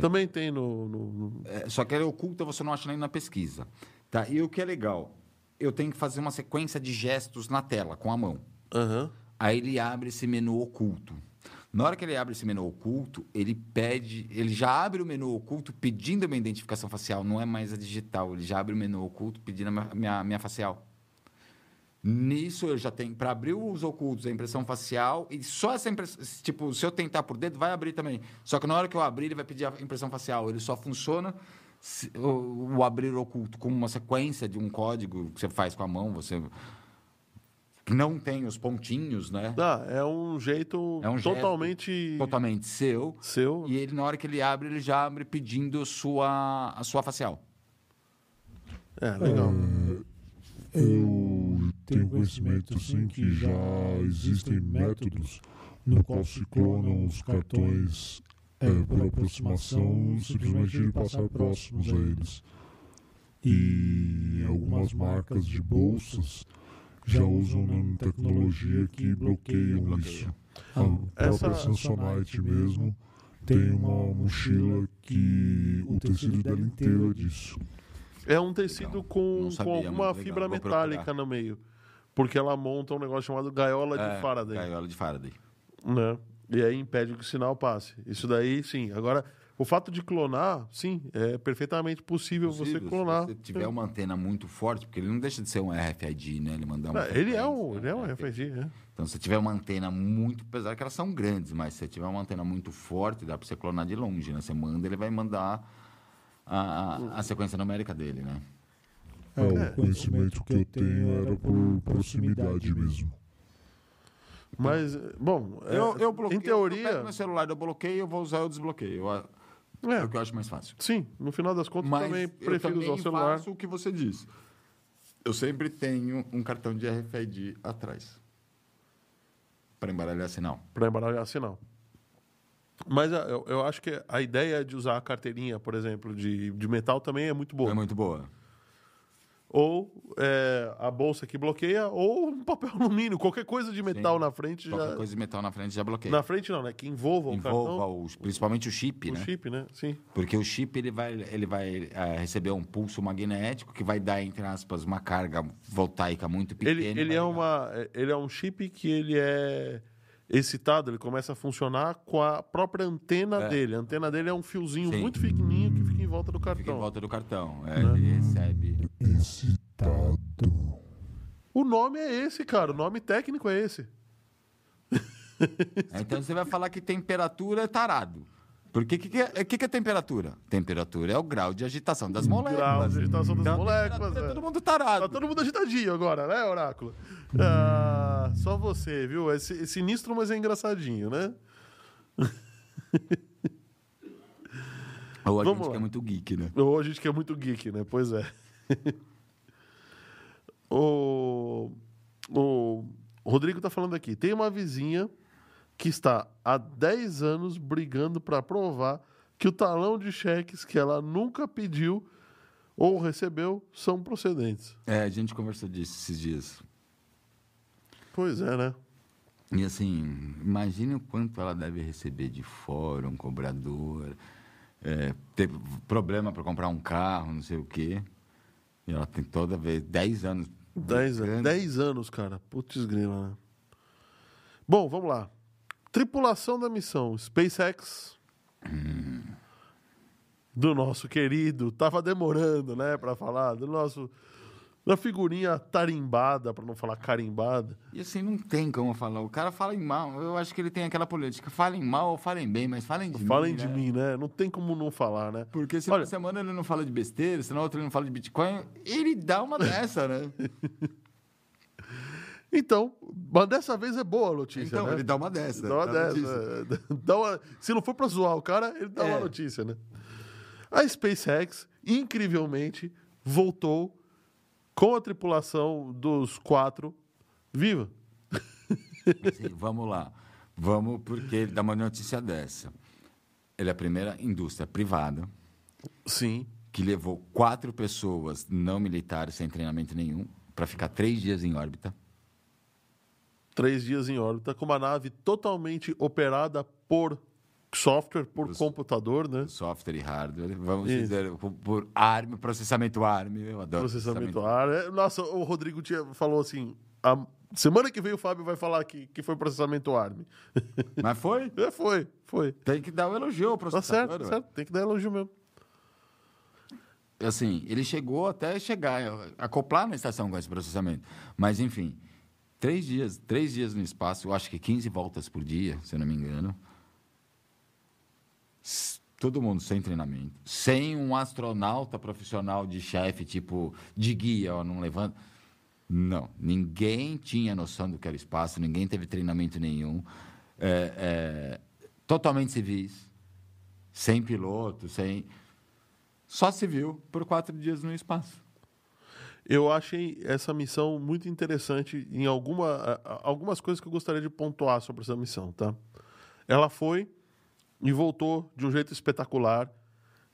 Também tem no... no- no- É, só que ele oculta, você não acha nem na pesquisa. Tá? E o que é legal? Eu tenho que fazer uma sequência de gestos na tela, com a mão. Aham. Aí ele abre esse menu oculto. Na hora que ele abre esse menu oculto, ele pede, ele já abre o menu oculto pedindo a minha identificação facial, não é mais a digital, ele já abre o menu oculto pedindo a minha, minha, facial. Nisso eu já tenho, para abrir os ocultos, a impressão facial, e só essa impressão, tipo, se eu tentar por dedo, vai abrir também. Só que na hora que eu abrir, ele vai pedir a impressão facial. Ele só funciona se- o, o abrir oculto como uma sequência de um código que você faz com a mão, você não tem os pontinhos, né? Ah, é um jeito É um totalmente totalmente seu. seu. E ele, na hora que ele abre, ele já abre pedindo sua, a sua facial. É, legal. Eu tenho conhecimento sim que já existem métodos no qual se clonam os cartões é, por aproximação simplesmente de passar próximos a eles. E algumas marcas de bolsas já usam nanotecnologia que bloqueiam isso. A Essa- própria Samsonite mesmo tem uma mochila que o tecido dela inteiro é disso. É um tecido Legal. com, sabia, com muito alguma legal. fibra metálica no meio. Porque ela monta um negócio chamado gaiola de É, Faraday. Gaiola de Faraday. Né? E aí impede que o sinal passe. Isso daí, sim. Agora, O fato de clonar, sim, é perfeitamente possível, Possível, você clonar. Se você tiver uma antena muito forte, porque ele não deixa de ser um RFID, né? Ele manda uma É, ele é um, ele é um né? RFID, é. Então, se tiver uma antena muito, apesar que elas são grandes, mas se tiver uma antena muito forte, dá para você clonar de longe, né? Você manda, ele vai mandar a, a, a sequência numérica dele, né? É, o conhecimento que eu tenho era por proximidade mesmo. Mas, bom, é, eu, eu bloqueio, em teoria, eu pego meu celular, eu bloqueio, eu vou usar o desbloqueio. Eu- É, é, o que eu acho mais fácil. sim, no final das contas, Mas também eu prefiro também usar o celular. faço o que você disse. Eu sempre tenho um cartão de RFID atrás. Para embaralhar sinal. para embaralhar sinal. Mas ah, eu, eu acho que a ideia de usar a carteirinha, por exemplo, de, de metal também é muito boa. É muito boa. Ou é, a bolsa que bloqueia, ou um papel alumínio, qualquer coisa de metal Sim. na frente Qualquer já. coisa de metal na frente já bloqueia. Na frente não, né? Que envolva o Envolva cartão, o- principalmente o chip, o né? chip, né? Sim. Porque o chip ele vai, ele vai eh, receber um pulso magnético que vai dar, entre aspas, uma carga voltaica muito pequena. Ele, ele, é uma, ele é um chip que ele é excitado, ele começa a funcionar com a própria antena É. dele. A antena dele é um fiozinho Sim. muito pequenininho que volta do Fica em cartão. volta do cartão. Né? É, Ele recebe. Excitado. O nome é esse, cara. O nome técnico é esse. Então você vai falar que temperatura é tarado. Porque o que, que, é, que, que é temperatura? Temperatura é o grau de agitação das moléculas. Grau de agitação das Então, moléculas. é é. todo mundo tarado. Tá todo mundo agitadinho agora, né, Oráculo? Ah, só você, viu? É, é sinistro, mas é engraçadinho, né? Ou a Vamos gente lá. que é muito geek, né? Ou a gente que é muito geek, né? Pois é. o, o Rodrigo tá falando aqui. Tem uma vizinha que está há 10 anos brigando para provar que o talão de cheques que ela nunca pediu ou recebeu são procedentes. É, a gente conversou disso esses dias. Pois é, né? E assim, imagine o quanto ela deve receber de fórum, cobrador, é, teve problema para comprar um carro, não sei o quê. E ela tem toda vez, 10 anos. 10 anos. buscando. 10 anos, cara. Putz grila, né? Bom, vamos lá. Tripulação da missão SpaceX. Do nosso querido, tava demorando, né, para falar, do nosso da figurinha tarimbada, para não falar carimbada. E assim, não tem como falar. O cara fala em mal. Eu acho que ele tem aquela política. Falem mal ou falem bem, mas falem de Falem mim. de né? mim, né? Não tem como não falar, né? Porque se Olha- uma semana ele não fala de besteira, se na outra ele não fala de Bitcoin, ele dá uma dessa, né? Então, mas dessa vez é boa a notícia, então, né? ele dá uma dessa. Dá uma dá dessa. é. Dá uma- se não for pra zoar o cara, ele dá uma É. notícia, né? A SpaceX, incrivelmente, voltou com a tripulação dos quatro viva. Sim, vamos lá. Vamos, porque ele dá uma notícia dessa. Ele é a primeira indústria privada Sim. que levou quatro pessoas não militares sem treinamento nenhum para ficar três dias em órbita. Três dias em órbita, com uma nave totalmente operada por software, por Os- computador, né? Software e hardware. Vamos Isso. dizer, por, ARM, processamento ARM. Eu adoro Processamento ar. É, Nossa, o Rodrigo tinha, falou assim: a semana que vem o Fábio vai falar que, que foi processamento ARM. Mas foi. É, foi, foi. Tem que dar o elogio ao Tá processador. certo, tá ué. certo. Tem que dar elogio mesmo. assim, ele chegou até chegar, acoplar na estação com esse processamento. Mas, enfim, três dias, três dias no espaço, eu acho que 15 voltas por dia, se eu não me engano. Todo mundo sem treinamento. Sem um astronauta profissional de chefe, tipo, de guia, ó, não levanta. Não, ninguém tinha noção do que era espaço, ninguém teve treinamento nenhum. É, é, totalmente civis, sem piloto, sem. Só civil por quatro dias no espaço. Eu achei essa missão muito interessante em alguma, algumas coisas que eu gostaria de pontuar sobre essa missão, tá? Ela foi e voltou de um jeito espetacular,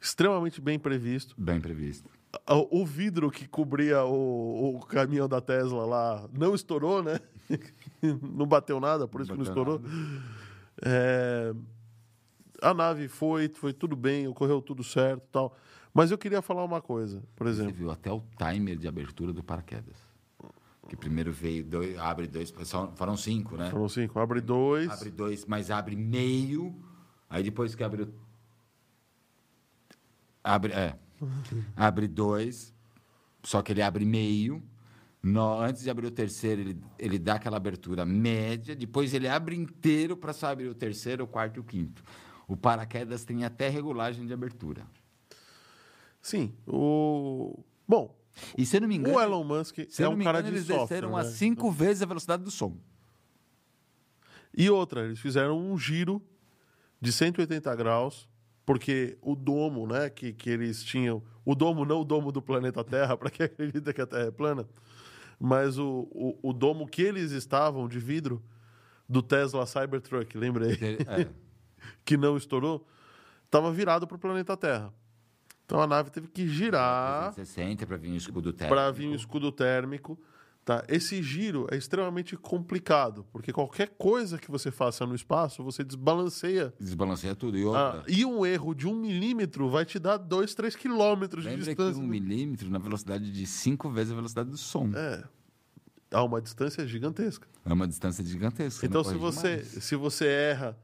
extremamente bem previsto. Bem previsto. A- O vidro que cobria o, o caminhão da Tesla lá não estourou, né? não bateu nada, por isso que não estourou. É, a nave foi, foi tudo bem, ocorreu tudo certo tal. Mas eu queria falar uma coisa, por Você exemplo. viu até o timer de abertura do paraquedas. Que primeiro veio, dois, abre dois, foram cinco, né? Foram cinco, abre dois. Abre dois, mas abre meio. Aí depois que abre o Abre, é. abre dois, só que ele abre meio. No- antes de abrir o terceiro, ele, ele dá aquela abertura média, depois ele abre inteiro para só abrir o terceiro, o quarto e o quinto. O paraquedas tem até regulagem de abertura. Sim, o... Bom, E se eu não me engano, o Elon Musk se é um cara engano, de eles software, desceram né? a cinco vezes a velocidade do som. E outra, eles fizeram um giro de 180 graus, porque o domo, né, que, que eles tinham, o domo não o domo do planeta Terra, para quem acredita que a Terra é plana, mas o, o, o domo que eles estavam de vidro do Tesla Cybertruck, lembrei, É. que não estourou, estava virado para o planeta Terra. Então a nave teve que girar 360 para vir o escudo térmico. para vir um escudo térmico. Tá? Esse giro é extremamente complicado, porque qualquer coisa que você faça no espaço, você desbalanceia. Desbalanceia tudo. E Ah, outra, e um erro de um milímetro vai te dar dois, três quilômetros de lembra que distância. um milímetro na velocidade de cinco vezes a velocidade do som. É. Há uma distância gigantesca. É uma distância gigantesca. então, se você, mais. se você erra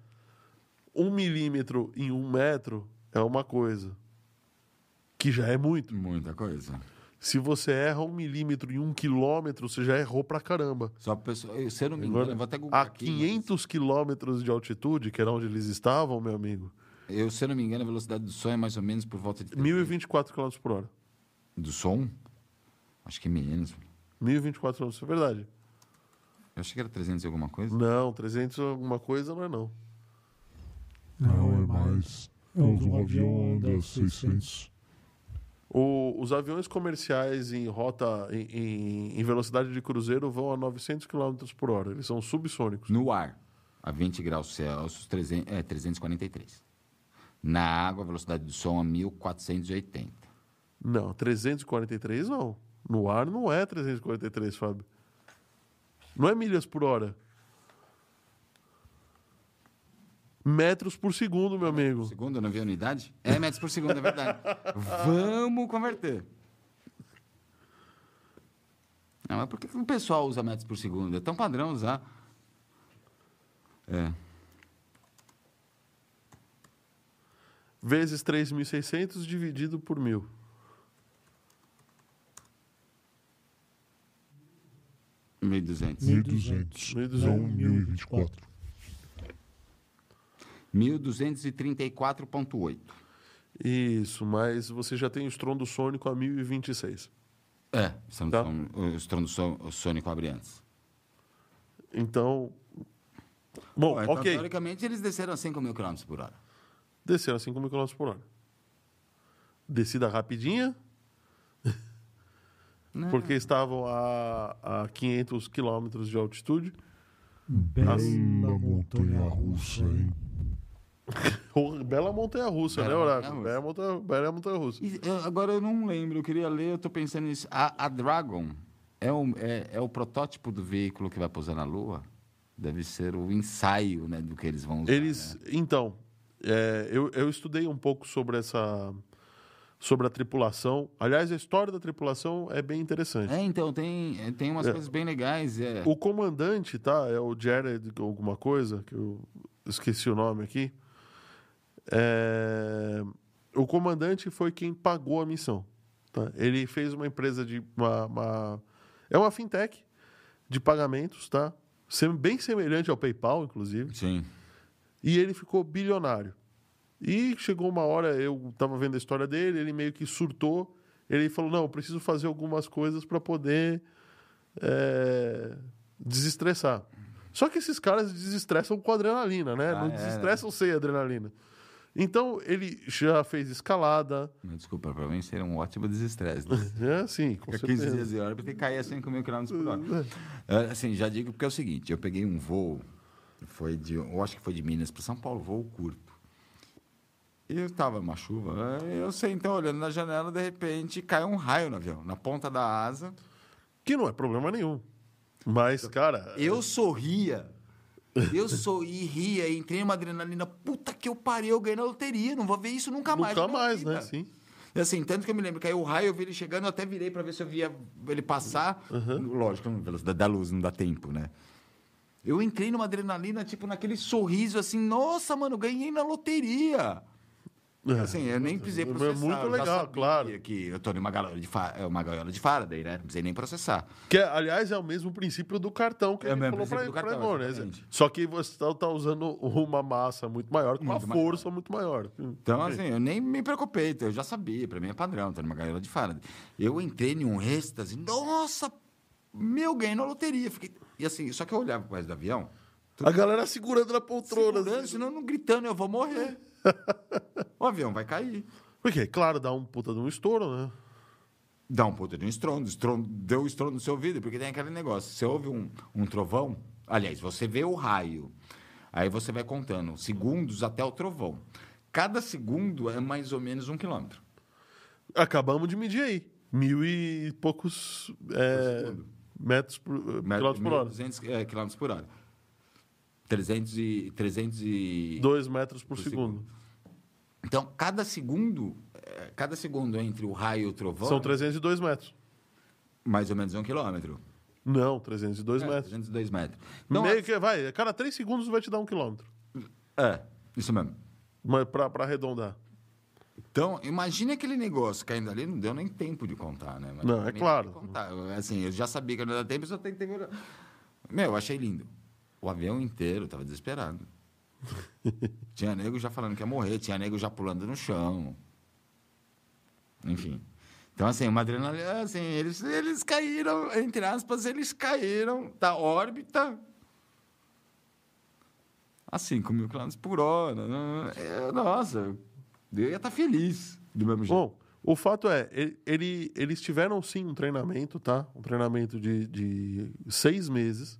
um milímetro em um metro, é uma coisa. Que já é muito. Muita coisa. Se você erra um milímetro em um quilômetro, você já errou pra caramba. Só pessoa. eu- Se eu não me engano, eu vou até a aqui, 500 quilômetros de altitude, que era onde eles estavam, meu amigo, mas Eu, se eu não me engano, a velocidade do som é mais ou menos por volta de. 1024 km por hora. Do som? Acho que menos. 1024 km, isso é verdade. Eu achei que era 300 e alguma coisa. Não, 300 alguma coisa não é não. Não, é mais. É um avião anda 600. O- os aviões comerciais em rota, em, em- em velocidade de cruzeiro, vão a 900 km por hora. Eles são subsônicos. No ar, a 20 graus Celsius, 300, é, 343. Na água, a velocidade do som a 1480. Não, 343 não. No ar não é 343, Fábio. Não é milhas por hora. Metros por segundo, meu amigo. Segundo, eu não vi a unidade? É metros por segundo, é verdade. Vamos converter. Não, mas por que o pessoal usa metros por segundo? É tão padrão usar. É. Vezes 3.600 dividido por mil. Mil duzentos. 1200. 1200. Não 1024. 1234,8. Isso, mas você já tem o estrondo sônico a 1026. É, Tá. o estrondo so- sônico abre antes. Então. Bom, Então, ok. Teoricamente, eles desceram a 5 mil km por hora. Desceram a 5 mil km por hora. Descida rapidinha, Né? porque estavam a, a 500 quilômetros de altitude. Bela montanha russa, hein? Bela montanha russa, né, Bela Horácio? montanha-russa. Bela montanha, bela montanha russa. E, eu- agora eu não lembro, eu queria ler, eu tô pensando nisso. A, a Dragon é o, é, é o protótipo do veículo que vai pousar na Lua? Deve ser o ensaio né, do que eles vão usar. Eles, né? então, é, eu, eu estudei um pouco sobre essa, sobre a tripulação. Aliás, a história da tripulação é bem interessante. É, então, tem, é, tem umas É. coisas bem legais. É. O comandante, tá? É o Jared alguma coisa, que eu esqueci o nome aqui. É, O comandante foi quem pagou a missão. Tá? Ele fez uma empresa de. Uma, uma- É uma fintech de pagamentos, tá? Bem semelhante ao PayPal, inclusive. Sim. E ele ficou bilionário. E chegou uma hora, eu estava vendo a história dele, ele meio que surtou. Ele falou: Não, preciso fazer algumas coisas para poder é, desestressar. Só que esses caras desestressam com adrenalina, né? Ah, Não é, desestressam sem adrenalina. Então, ele já fez escalada. Desculpa, para mim seria um ótimo desestresse. né? É, sim, com Fica 15 certeza. dias de hora porque cair a 5 mil km por hora. É, Assim, já digo porque é o seguinte, eu peguei um voo, foi de, eu acho que foi de Minas para São Paulo, voo curto. E eu estava uma chuva, eu sei, então, olhando na janela, de repente, caiu um raio no avião, na ponta da asa. Que não é problema nenhum. Mas, cara. Eu sorria, eu sorri, ria, entrei numa adrenalina, puta que eu parei, eu ganhei na loteria, não vou ver isso nunca mais. Nunca mais, vida. né? Sim. E assim, tanto que eu me lembro, caiu o raio, eu vi ele chegando, eu até virei para ver se eu via ele passar. Lógico, na velocidade da luz, não dá tempo, né? Eu entrei numa adrenalina, tipo, naquele sorriso assim, nossa, mano, ganhei na loteria. É. Assim, eu nem precisei É processar. muito eu já legal, claro. Que eu tô numa gaiola de, fa... é uma gaiola de Faraday, né? Não precisei nem processar. Que, aliás, é o mesmo princípio do cartão que É ele mesmo falou pra, do pra cartão, Egon, né? Só que você está tá usando uma massa muito maior, com uma Muito maior. força muito maior. Então, assim, eu nem me preocupei, eu já sabia, pra mim é padrão, tô numa gaiola de Faraday. Eu entrei em um êxtase, nossa, meu, ganhei na loteria. Fiquei... E assim, só que eu olhava pro resto do avião, A galera segurando na poltrona. segurando, assim. senão não gritando, eu vou morrer. o avião vai cair. Porque, claro, dá um puta de um estouro, né? Dá um puta de um estrondo, estrondo deu um estrondo no seu ouvido, porque tem aquele negócio, você ouve um, um trovão, aliás, você vê o raio, aí você vai contando segundos até o trovão. Cada segundo é mais ou menos um quilômetro. Acabamos de medir aí. Mil e poucos é, segundo. metros por, quilômetros por hora. 1.200 é, quilômetros por hora. 300 e, 300 e... Dois metros por, Por segundo. Então, cada segundo, é, cada segundo entre o raio e o trovão, São 302 metros. mais ou menos um quilômetro. Não, 302 É, metros. 302 metros. Então, Meio que vai, a cada três segundos vai te dar um quilômetro. é, isso mesmo. Mas pra arredondar. Então, imagine aquele negócio caindo ali, não deu nem tempo de contar, né? Mas Não, é claro. tem que Assim, eu já sabia que não ia dar tempo, só tentei... Meu, eu achei lindo. O avião inteiro tava desesperado. tinha nego já falando que ia morrer, tinha nego já pulando no chão. Enfim. Então, assim, uma adrenalina, assim, eles, eles caíram, entre aspas, eles caíram da órbita a 5 mil quilômetros por hora. Nossa, eu ia estar feliz do mesmo jeito. Bom, o fato é, ele- eles tiveram sim um treinamento, tá? Um treinamento de, de seis meses.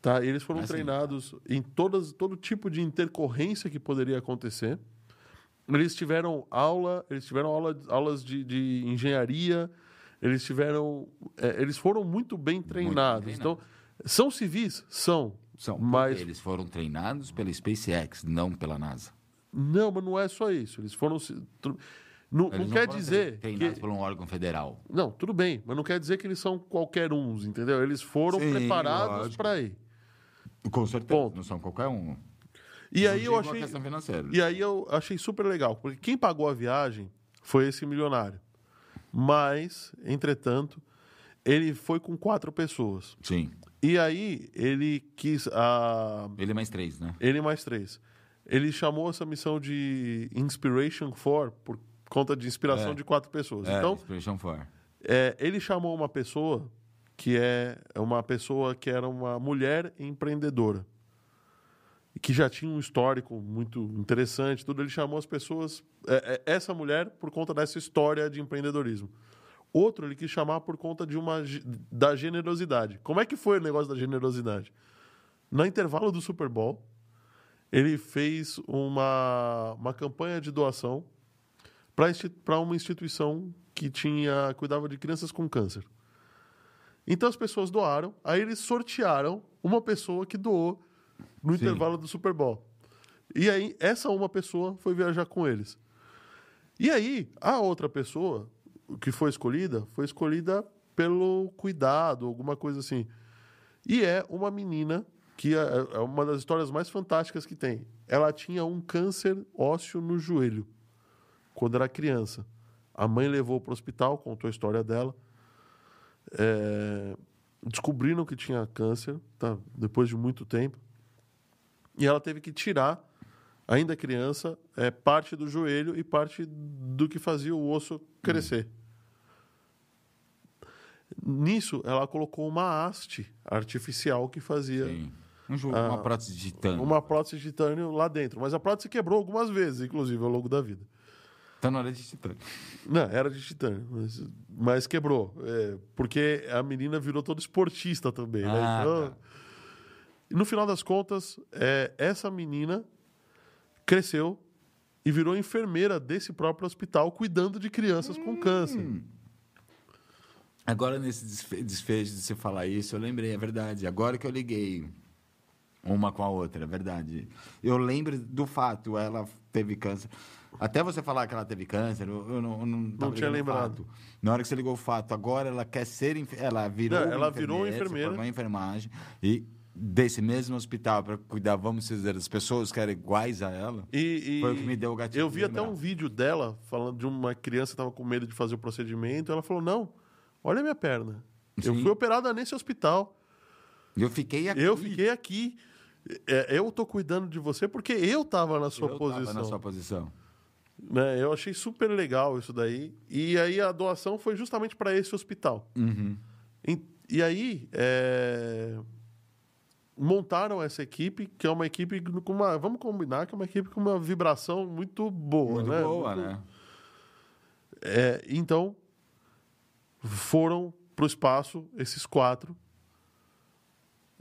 Tá? Eles foram Ah, sim. treinados em todas, todo tipo de intercorrência que poderia acontecer. Eles tiveram aula, eles tiveram aula, aulas de, de engenharia, eles tiveram. é, eles foram muito bem treinados. bem Então, são civis? São. São, mas eles foram treinados pela SpaceX, não pela NASA. Não, mas não é só isso. Eles foram. Não, Eles não quer dizer. treinados Que, por um órgão federal. não, tudo bem, mas não quer dizer que eles são qualquer uns, entendeu? Eles foram Sim, preparados para ir. Com certeza, Ponto. não são qualquer um. E aí eu achei. E aí eu achei super legal, porque quem pagou a viagem foi esse milionário. Mas, entretanto, ele foi com quatro pessoas. Sim. E aí ele quis. A... Ele é mais três, né? Ele mais três. Ele chamou essa missão de Inspiration 4 por conta de inspiração É. de quatro pessoas. É, Então, Inspiration 4. É, ele chamou uma pessoa que é uma pessoa que era uma mulher empreendedora. E que já tinha um histórico muito interessante tudo. Ele chamou as pessoas é, é, essa mulher por conta dessa história de empreendedorismo. Outro ele quis chamar por conta de uma da generosidade. Como é que foi o negócio da generosidade? No intervalo do Super Bowl ele fez uma, uma campanha de doação para uma instituição que tinha cuidava de crianças com câncer. Então as pessoas doaram, aí eles sortearam uma pessoa que doou no Sim. intervalo do Super Bowl. E aí essa uma pessoa foi viajar com eles. E aí a outra pessoa que foi escolhida foi escolhida pelo cuidado, alguma coisa assim. E é uma menina que é é uma das histórias mais fantásticas que tem. Ela tinha um câncer ósseo no joelho quando era criança. A mãe levou para o hospital, contou a história dela. É, descobriram que tinha câncer, tá, depois de muito tempo. E ela teve que tirar, ainda criança, é, parte do joelho e parte do que fazia o osso crescer. Nisso, ela colocou uma haste artificial que fazia Sim. Um jogo, uma prótese de titânio. Ah. uma prótese de titânio lá dentro. Mas a prótese quebrou algumas vezes, inclusive, ao longo da vida. Tá na hora de titânio. Não, era de titânio, mas, mas quebrou. é, porque a menina virou toda esportista também. né? Ah, Então, tá. no final das contas, é, essa menina cresceu e virou enfermeira desse próprio hospital, cuidando de crianças com Hum. câncer. Agora, nesse desfe- desfecho de você falar isso, eu lembrei, é verdade. Agora que eu liguei uma com a outra, é verdade. Eu lembro do fato, ela teve câncer. Até você falar que ela teve câncer, eu, eu não, eu não, tava tinha lembrado. fato. Na hora que você ligou o fato, agora ela quer ser. Ela virou. Não, uma ela virou enfermeira, em enfermagem. E desse mesmo hospital para cuidar, vamos dizer, das pessoas que eram iguais a ela. E, e Foi o que me deu o gatilho Eu vi até um vídeo dela falando de uma criança que estava com medo de fazer o procedimento. Ela falou: Não, olha a minha perna. Eu Sim. fui operada nesse hospital. Eu fiquei aqui. Eu fiquei aqui. É, eu tô cuidando de você porque eu tava na sua eu posição. tava na sua posição. Né? Eu achei super legal isso daí. E aí a doação foi justamente para esse hospital. Uhum. E, e aí é, montaram essa equipe, que é uma equipe com uma. Vamos combinar que é uma equipe com uma vibração muito boa, Muito né? boa, Muito- né? É, então, foram para o espaço esses quatro.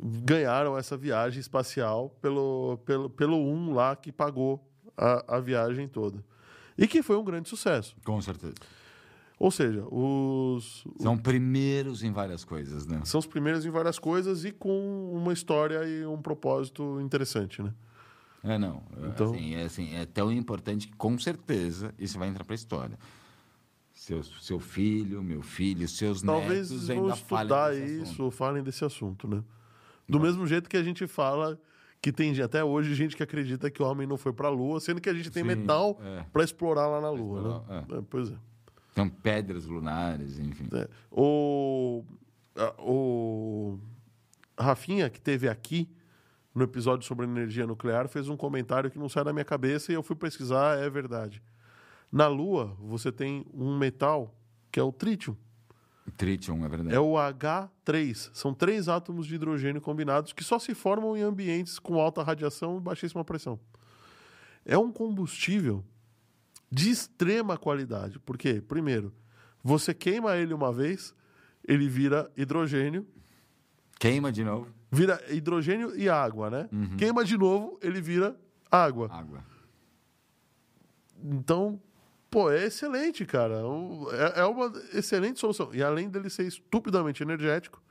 Ganharam essa viagem espacial pelo, pelo, pelo um lá que pagou a, a viagem toda. E que foi um grande sucesso. Com certeza. Ou seja, os, São primeiros em várias coisas, né? são os primeiros em várias coisas e com uma história e um propósito interessante, né? É, não. Então- Assim, é, assim, é tão importante que, com certeza, isso vai entrar para a história. Seu, seu filho, meu filho, seus Talvez netos vão ainda estudar falem desse isso assunto. ou falem desse assunto, né? Do mesmo jeito que a gente fala que tem até hoje gente que acredita que o homem não foi para a Lua, sendo que a gente tem Sim, metal é. para explorar lá na Lua, explorar, né? É, pois é. São pedras lunares, enfim. É. O, o Rafinha, que teve aqui no episódio sobre energia nuclear, fez um comentário que não sai da minha cabeça e eu fui pesquisar, é verdade. Na Lua, você tem um metal que é o trítio. Tritium, é verdade. É o H3. São três átomos de hidrogênio combinados que só se formam em ambientes com alta radiação e baixíssima pressão. É um combustível de extrema qualidade. Por quê? Primeiro, você queima ele uma vez, ele vira hidrogênio, Queima de novo. vira hidrogênio e água, né? Queima de novo, ele vira água. Água. Então, pô, é excelente, cara. É, é uma excelente solução. E além dele ser estupidamente energético,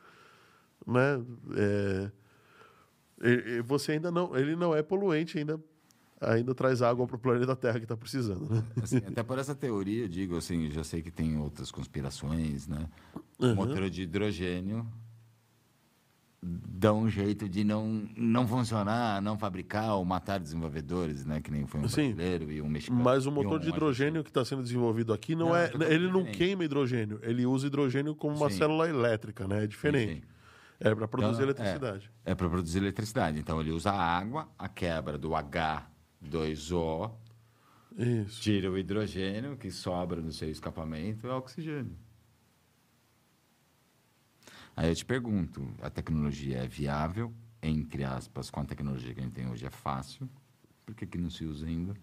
né? é, e- e você ainda não. Ele não é poluente, ainda, ainda traz água para o planeta Terra que está precisando, né? Assim, até por essa teoria, digo assim, já sei que tem outras conspirações, né? Uhum. Motor de hidrogênio dá um jeito de não, não funcionar, não fabricar ou matar desenvolvedores, né? Que nem foi um Sim. brasileiro e um mexicano. Mas o motor um de hidrogênio que está sendo desenvolvido aqui não, Não, é. é Ele não queima hidrogênio, ele usa hidrogênio como uma Sim. célula elétrica, né? É diferente. Sim. É para produzir Então, eletricidade. É, é para produzir eletricidade. Então ele usa a água, a quebra do H2O, Isso. tira o hidrogênio que sobra no seu escapamento é oxigênio. Aí eu te pergunto, a tecnologia é viável? Entre aspas, com a tecnologia que a gente tem hoje é fácil? Por que, que não se usa ainda?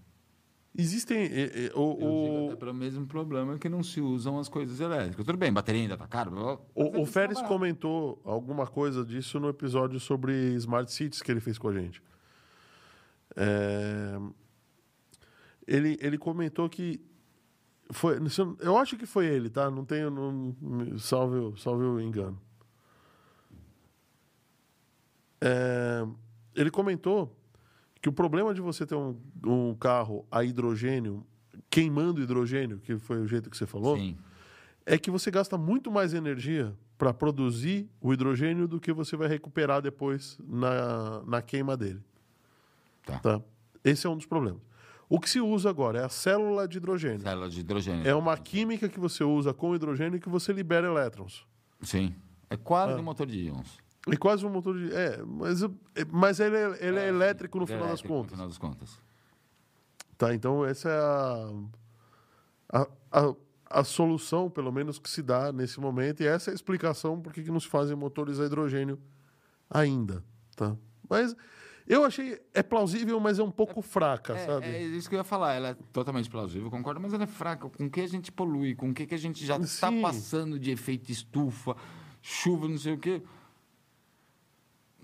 Existem. é, é, o, Eu digo até pelo mesmo problema que não se usam as coisas elétricas. Tudo bem, bateria ainda tá caro. O, o vai Férez comentou alguma coisa disso no episódio sobre Smart Cities que ele fez com a gente. É, Ele, ele comentou que. Foi, eu- acho que foi ele, tá? Não tenho. Não, salve, salve o engano. É, ele comentou que o problema de você ter um, um carro a hidrogênio, queimando hidrogênio, que foi o jeito que você falou, Sim. é que você gasta muito mais energia para produzir o hidrogênio do que você vai recuperar depois na, na queima dele. Tá. Tá? Esse é um dos problemas. O que se usa agora é a célula de hidrogênio. Célula de hidrogênio. É uma química que você usa com hidrogênio que você libera elétrons. Sim. É quase Ah. um motor de íons. E quase um motor de. É, mas, é- mas ele, é, ele é, elétrico no Ele é final das elétrico contas. No final das contas. Tá, então essa é a, a, a, a solução, pelo menos, que se dá nesse momento, e essa é a explicação por que não se fazem motores a hidrogênio ainda. Tá? Mas eu achei. É plausível, mas é um pouco fraca, É, sabe? é isso que eu ia falar. Ela é totalmente plausível, concordo, mas ela é fraca. Com o que a gente polui, com o que, que a gente já está passando de efeito estufa, chuva, não sei o quê.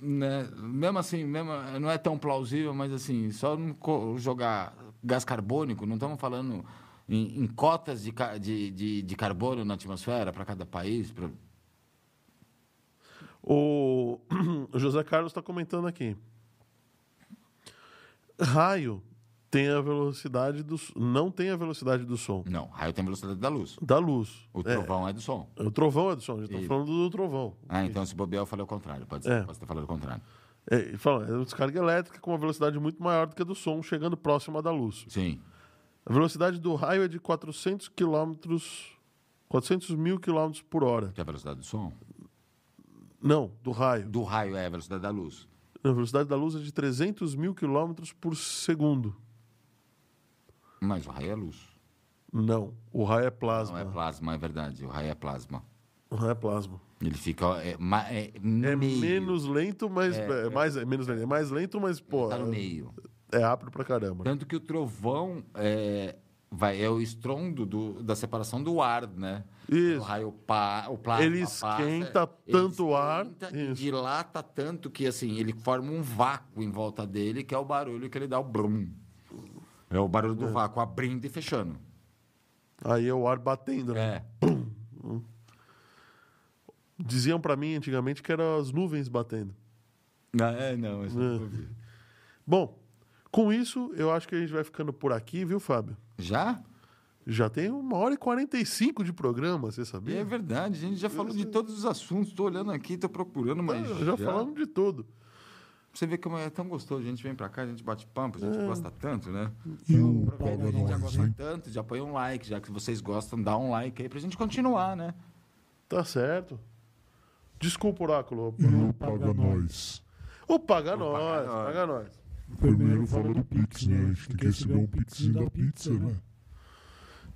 Né? Mesmo assim, mesmo, não é tão plausível, mas assim, só jogar gás carbônico, não estamos falando em, em cotas de, de, de, de carbono na atmosfera para cada país. pra- O, o José Carlos está comentando aqui. Raio tem a velocidade do não tem a velocidade do som Não, raio tem velocidade da luz. da luz. O É, trovão é, do som. o trovão é do som. A gente está Isso. falando do trovão. Ah, então se bobear eu falei o contrário. Pode, ser, É. posso ter falado o contrário. É, fala, é uma descarga elétrica com uma velocidade muito maior do que a do som, chegando próxima da luz. Sim. A velocidade do raio é de 400 quilômetros... 400 mil quilômetros por hora. Que é a velocidade do som? Não, do raio. Do raio é a velocidade da luz. A velocidade da luz é de 300 mil quilômetros por segundo. Mas o raio é luz. Não, o raio é plasma. Não é plasma, é verdade. O raio é plasma. O raio é plasma. Ele fica. É, é É meio. menos lento, mas... É, É, mais, é menos lento. É mais lento, mas, pô... Tá no meio. É rápido pra caramba. Tanto que o trovão é, vai, é o estrondo do- da separação do ar, né? Isso. O raio pa, o plasma Ele passa, esquenta ele tanto o ar, e isso. dilata tanto que assim ele forma um vácuo em volta dele, que é o barulho que ele dá o brum. É o barulho do vácuo abrindo e fechando. Aí é o ar batendo, né? É. Diziam pra mim antigamente que eram as nuvens batendo. É, não, isso eu não ouvi. Bom, com isso, eu acho que a gente vai ficando por aqui, viu, Fábio? Já? Já tem uma hora e 45 de programa, você sabia? é verdade, a gente já falou de todos os assuntos. Estou olhando aqui, estou procurando, mas. Ah, já falamos de tudo. Você vê como é tão gostoso. A gente vem pra cá, a gente bate papo, a gente É. gosta tanto, né? E o Aproveita, a gente já gosta hein? tanto, já põe um like, já que vocês gostam, dá um like aí pra gente continuar, né? Tá certo. Desculpa, Oráculo. E o Paga Nós. Ô, paga nós, paga nós. paga nós. Primeiro fala do Pix, né? A gente tem que receber um Pixinho da pizza, né?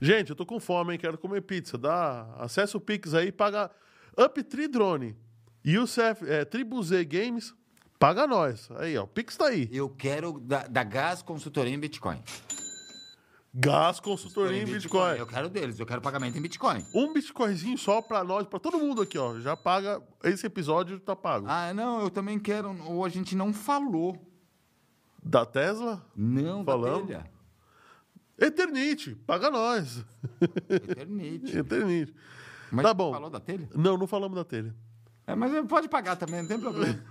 Gente, eu tô com fome, hein? Quero comer pizza. Dá, acessa o Pix aí, paga Up3 Drone. E o CF, é, Tribu Z Games, paga nós. Aí, ó, o Pix tá aí. Eu quero da, da Gás Consultoria em Bitcoin. Gás consultoria em Bitcoin. Eu quero deles, eu quero pagamento em Bitcoin. Um Bitcoinzinho só pra nós, pra todo mundo aqui, ó. Já paga. Esse episódio tá pago. Ah, não, eu também quero. Ou a gente não falou. Da Tesla, Não, Falamos. da telha. Eternite, paga nós. Eternite. Eternite. Mas Tá bom. falou da telha? Não, não falamos da telha. É, mas pode pagar também, não tem problema.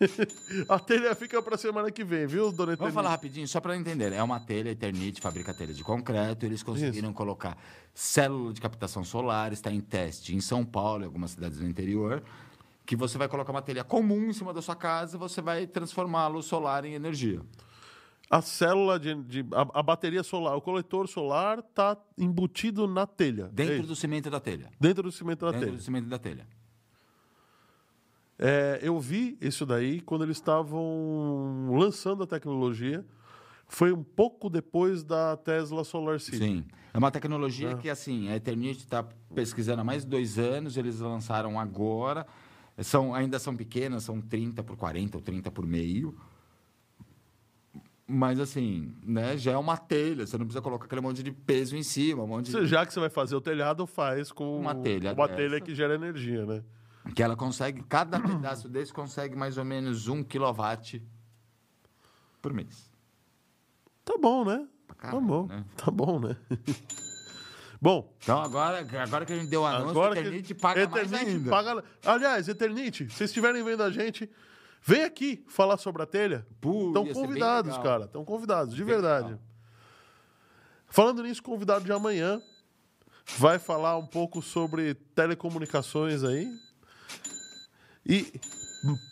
A telha fica pra semana que vem, viu, dona Eternite? Vamos falar rapidinho, só para entender. É uma telha Eternit, fabrica telha de concreto. Eles conseguiram colocar célula de captação solar, está em teste em São Paulo, em algumas cidades do interior. Que você vai colocar uma telha comum em cima da sua casa, você vai transformá-lo solar em energia. A célula de. de- a, a bateria solar, o coletor solar tá embutido na telha. Dentro É isso. do cimento da telha. Dentro do cimento da Dentro telha. do cimento da telha. É, eu vi isso daí quando eles estavam lançando a tecnologia. Foi um pouco depois da Tesla Solar City. Sim. É uma tecnologia que, assim, a Eternit está pesquisando há mais de dois anos, eles lançaram agora. São, ainda são pequenas, são 30 por 40 ou 30 por meio. Mas, assim, né, já é uma telha, você não precisa colocar aquele monte de peso em cima, um monte de... Já que você vai fazer o telhado, faz com Uma telha uma dessa. telha que gera energia, né? Que ela consegue, cada pedaço desse consegue mais ou menos um quilowatt por mês. Tá bom, né? Tá bom. né? Tá bom, né? bom, Então, agora, agora que a gente deu o anúncio, agora a que Eternit paga mais Eternit ainda. paga- Aliás, Eternite, se vocês estiverem vendo a gente, vem aqui falar sobre a telha. Estão bem convidados, cara. Estão convidados, de Bem verdade. legal. Falando nisso, convidado de amanhã vai falar um pouco sobre telecomunicações aí. E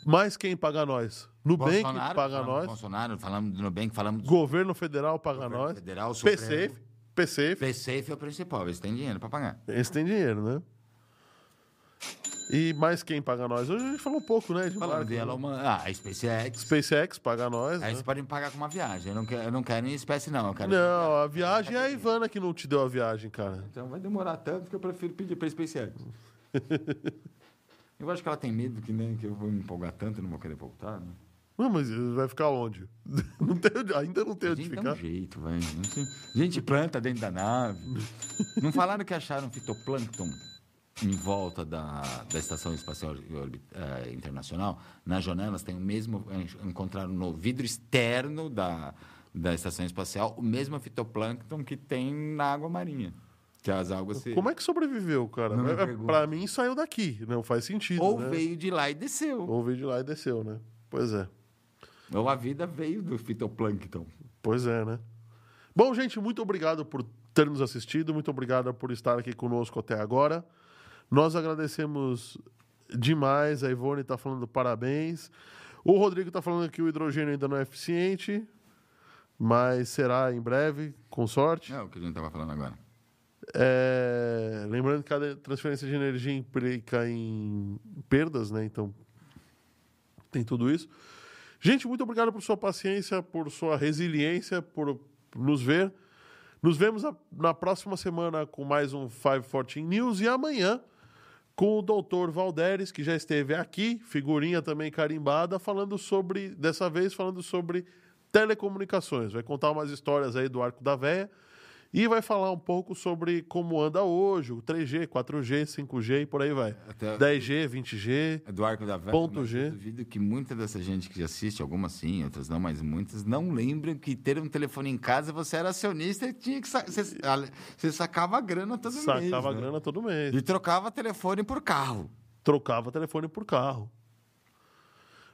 mais quem paga nós? Nubank Bolsonaro, paga falamos nós. Bolsonaro, falamos do Nubank, falamos do Governo Federal paga Governo nós. Federal. PSAFE, PSAFE. PSAFE é o principal, eles têm dinheiro para pagar. Esse tem dinheiro, né? E mais quem paga nós? Hoje a gente falou um pouco, né? De Falando de? Elon Musk, ah, a SpaceX. SpaceX paga nós. Aí né? vocês podem pagar com uma viagem. Eu não quero, eu não quero em espécie, não. Eu quero Não, a viagem é a Ivana que não te deu a viagem, cara. Então vai demorar tanto que eu prefiro pedir para a SpaceX. eu acho que ela tem medo que, né, que eu vou me empolgar tanto e não vou querer voltar. Né? Não, mas vai ficar onde? Não tem ainda não tem A onde gente dá ficar. um jeito, vai. A gente, planta dentro da nave. Não falaram que acharam fitoplâncton em volta da, da Estação Espacial eh, Internacional? Nas janelas tem o mesmo... Encontraram no vidro externo da, da Estação Espacial o mesmo fitoplâncton que tem na água marinha. Que as algas se... Como é que sobreviveu, cara? Não É, pergunte. pra mim saiu daqui. Não faz sentido. Ou né? veio de lá e desceu. Ou veio de lá e desceu, né? Pois é. Ou a vida veio do fitoplâncton. Pois é, né? Bom, gente, muito obrigado por ter nos assistido. Muito obrigado por estar aqui conosco até agora. Nós agradecemos demais. A Ivone está falando parabéns. O Rodrigo está falando que o hidrogênio ainda não é eficiente, mas será em breve, com sorte. É o que a gente estava falando agora. É, lembrando que cada transferência de energia implica em perdas, né? Então, tem tudo isso. Gente, muito obrigado por sua paciência, por sua resiliência, por nos ver. Nos vemos na próxima semana com mais um 514 News e amanhã com o doutor Valderes, que já esteve aqui, figurinha também carimbada, falando sobre, dessa vez falando sobre telecomunicações. Vai contar umas histórias aí do Arco da Véia e vai falar um pouco sobre como anda hoje, o 3G, 4G, 5G e por aí vai. Até- 10G, 20G. É do Arco da Velha. Ponto mas G. Eu duvido que muita dessa gente que assiste, algumas sim, outras não, mas muitas, não lembram que ter um telefone em casa você era acionista e tinha que sa- você, você sacava a grana todo mês. Sacava né? grana todo mês. E trocava telefone por carro. Trocava telefone por carro.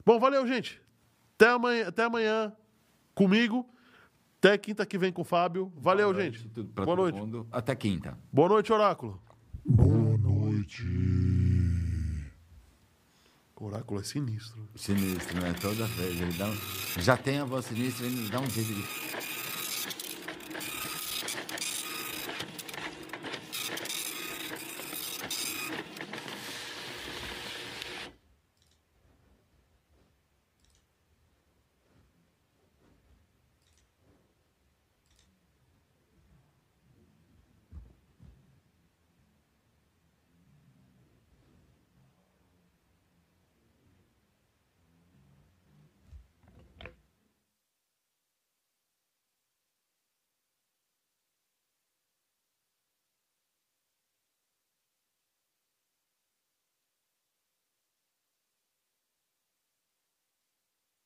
Bom, valeu, gente. Até amanhã, até amanhã comigo. Até quinta que vem com o Fábio. Valeu, Boa gente. noite, Boa todo noite. mundo. Até quinta. Boa noite, Oráculo. Boa noite. Oráculo é sinistro. Sinistro, né? Toda vez. Ele dá um- Já tem a voz sinistra, ele dá um jeito de.